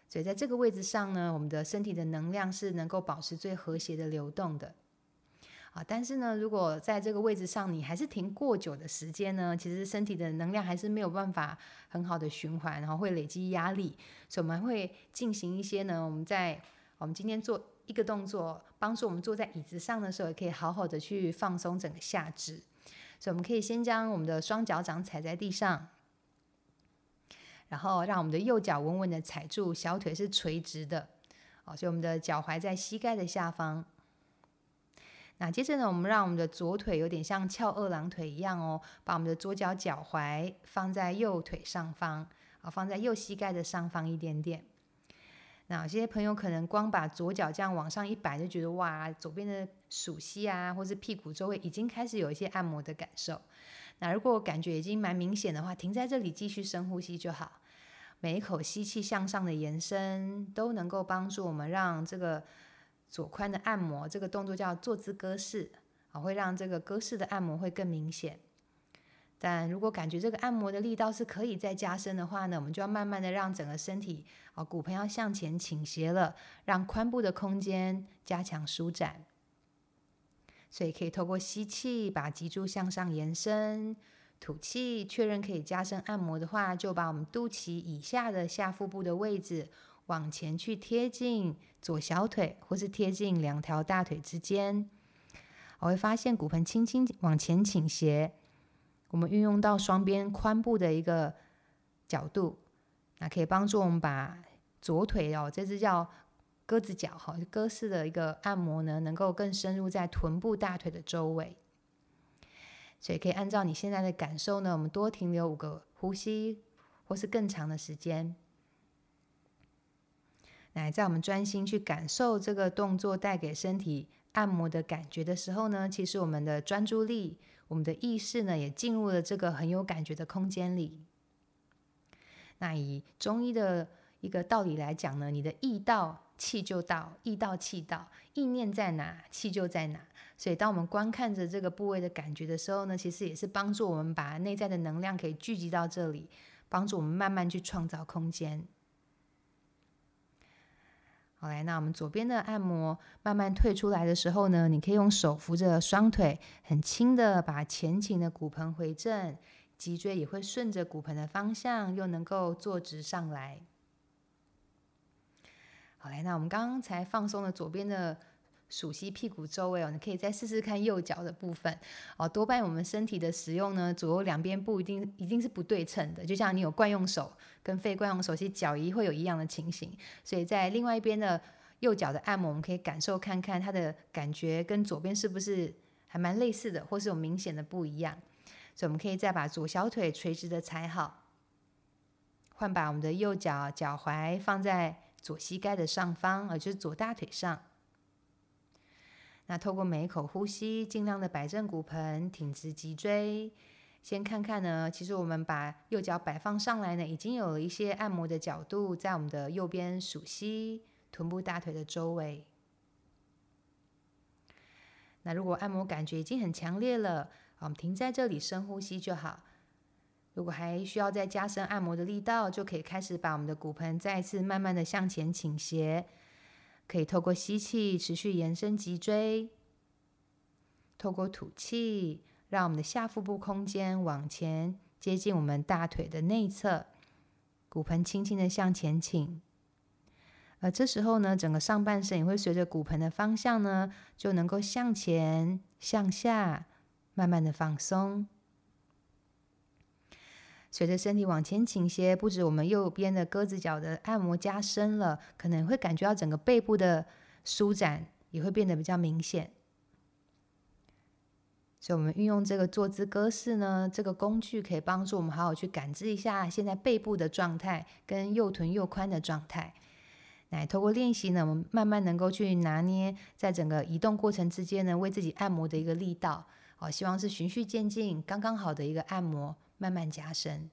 所以在这个位置上呢，我们的身体的能量是能够保持最和谐的流动的。啊，但是呢，如果在这个位置上你还是停过久的时间呢，其实身体的能量还是没有办法很好的循环，然后会累积压力。所以我们会进行一些呢，我们在我们今天做一个动作，帮助我们坐在椅子上的时候，也可以好好的去放松整个下肢。所以我们可以先将我们的双脚掌踩在地上，然后让我们的右脚稳稳的踩住，小腿是垂直的。好，所以我们的脚踝在膝盖的下方。那接着呢，我们让我们的左腿有点像翘二郎腿一样哦，把我们的左脚脚踝放在右腿上方，啊，放在右膝盖的上方一点点。那有些朋友可能光把左脚这样往上一摆，就觉得哇，左边的鼠膝啊，或是屁股周围已经开始有一些按摩的感受。那如果感觉已经蛮明显的话，停在这里继续深呼吸就好。每一口吸气向上的延伸，都能够帮助我们让这个左髋的按摩，这个动作叫坐姿鸽式，啊，会让这个鸽式的按摩会更明显。但如果感觉这个按摩的力道是可以再加深的话呢，我们就要慢慢的让整个身体啊，骨盆要向前倾斜了，让髋部的空间加强舒展。所以可以透过吸气把脊柱向上延伸，吐气确认可以加深按摩的话，就把我们肚脐以下的下腹部的位置往前去贴近左小腿，或是贴近两条大腿之间，我会发现骨盆轻轻往前倾斜。我们运用到双边髋部的一个角度，那可以帮助我们把左腿哦，这只叫鸽子脚哈，鸽式的一个按摩呢，能够更深入在臀部大腿的周围。所以可以按照你现在的感受呢，我们多停留五个呼吸，或是更长的时间。来，在我们专心去感受这个动作带给身体按摩的感觉的时候呢，其实我们的专注力。我们的意识呢，也进入了这个很有感觉的空间里。那以中医的一个道理来讲呢，你的意到，气就到；意到，气到。意念在哪，气就在哪。所以，当我们观看着这个部位的感觉的时候呢，其实也是帮助我们把内在的能量可以聚集到这里，帮助我们慢慢去创造空间。好来，那我们左边的按摩慢慢退出来的时候呢，你可以用手扶着双腿，很轻的把前倾的骨盆回正，脊椎也会顺着骨盆的方向，又能够坐直上来。好来，那我们刚才放松了左边的。鼠蹊屁股周围哦，你可以再试试看右脚的部分哦。多半我们身体的使用呢，左右两边不一定一定是不对称的。就像你有惯用手跟非惯用手，其实脚仪会有一样的情形。所以在另外一边的右脚的按摩，我们可以感受看看它的感觉跟左边是不是还蛮类似的，或是有明显的不一样。所以我们可以再把左小腿垂直的踩好，换把我们的右脚脚踝放在左膝盖的上方，也就是左大腿上。那透过每一口呼吸，尽量的摆正骨盆，挺直脊椎。先看看呢，其实我们把右脚摆放上来呢，已经有了一些按摩的角度，在我们的右边鼠蹊、臀部大腿的周围。那如果按摩感觉已经很强烈了，我们停在这里深呼吸就好。如果还需要再加深按摩的力道，就可以开始把我们的骨盆再一次慢慢的向前倾斜。可以透过吸气持续延伸脊椎，透过吐气让我们的下腹部空间往前接近我们大腿的内侧，骨盆轻轻的向前倾。而这时候呢，整个上半身也会随着骨盆的方向呢，就能够向前向下慢慢的放松。随着身体往前倾斜，不止我们右边的鸽子脚的按摩加深了，可能会感觉到整个背部的舒展也会变得比较明显。所以，我们运用这个坐姿鸽式呢，这个工具可以帮助我们好好去感知一下现在背部的状态跟右臀右髋的状态。来，透过练习呢，我们慢慢能够去拿捏在整个移动过程之间呢，为自己按摩的一个力道。好，希望是循序渐进，刚刚好的一个按摩。慢慢加深，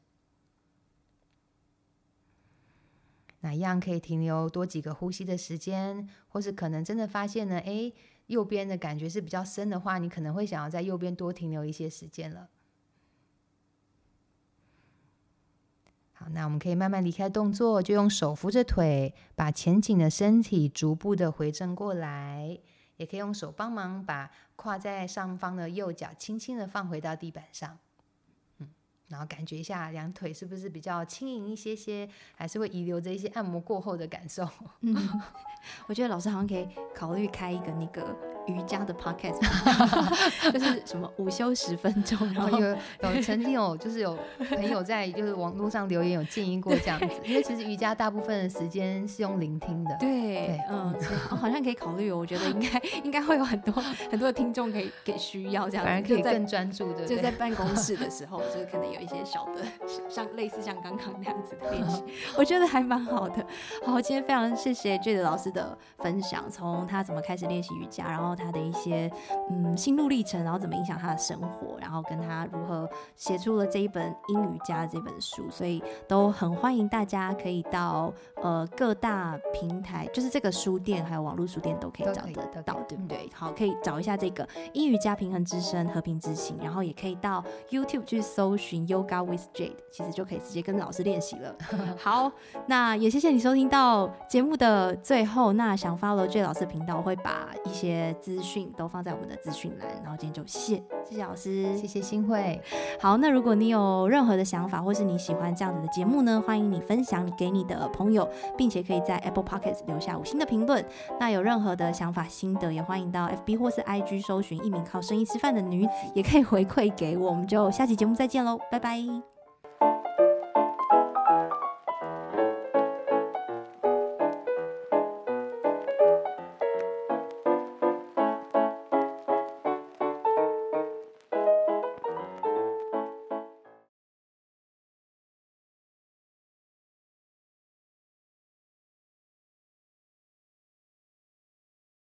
那一样可以停留多几个呼吸的时间，或是可能真的发现呢，哎，右边的感觉是比较深的话，你可能会想要在右边多停留一些时间了。好，那我们可以慢慢离开动作，就用手扶着腿，把前倾的身体逐步的回正过来，也可以用手帮忙把跨在上方的右脚轻轻的放回到地板上。然后感觉一下两腿是不是比较轻盈一些些，还是会遗留着一些按摩过后的感受。嗯，我觉得老师好像可以考虑开一个那个瑜伽的 podcast，就是什么午休十分钟，然后有有曾经有就是有朋友在就是网络上留言有建议过这样子，因为其实瑜伽大部分的时间是用聆听的。对，对嗯，好像可以考虑哦，我觉得应该 应该会有很多很多的听众可以给需要这样子，反而可以更专注的，就在办公室的时候，就是可能有一些小的像类似像刚刚那样子的练习，我觉得还蛮好的。好，今天非常谢谢 Jade 老师的分享，从他怎么开始练习瑜伽，然后。他的一些嗯心路历程，然后怎么影响他的生活，然后跟他如何写出了这一本《英语家》这本书，所以都很欢迎大家可以到呃各大平台，就是这个书店还有网络书店都可以找得到，对不对？好，可以找一下这个《英语家平衡之声和平之行》，然后也可以到 YouTube 去搜寻 Yoga with Jade，其实就可以直接跟老师练习了。好，那也谢谢你收听到节目的最后，那想 follow Jade 老师频道，我会把一些。资讯都放在我们的资讯栏，然后今天就谢谢谢老师，谢谢新会。好，那如果你有任何的想法，或是你喜欢这样子的节目呢，欢迎你分享给你的朋友，并且可以在 Apple Podcast 留下五星的评论。那有任何的想法心得，也欢迎到 FB 或是 IG 搜寻一名靠声音吃饭的女子，也可以回馈给我。我们就下期节目再见喽，拜拜。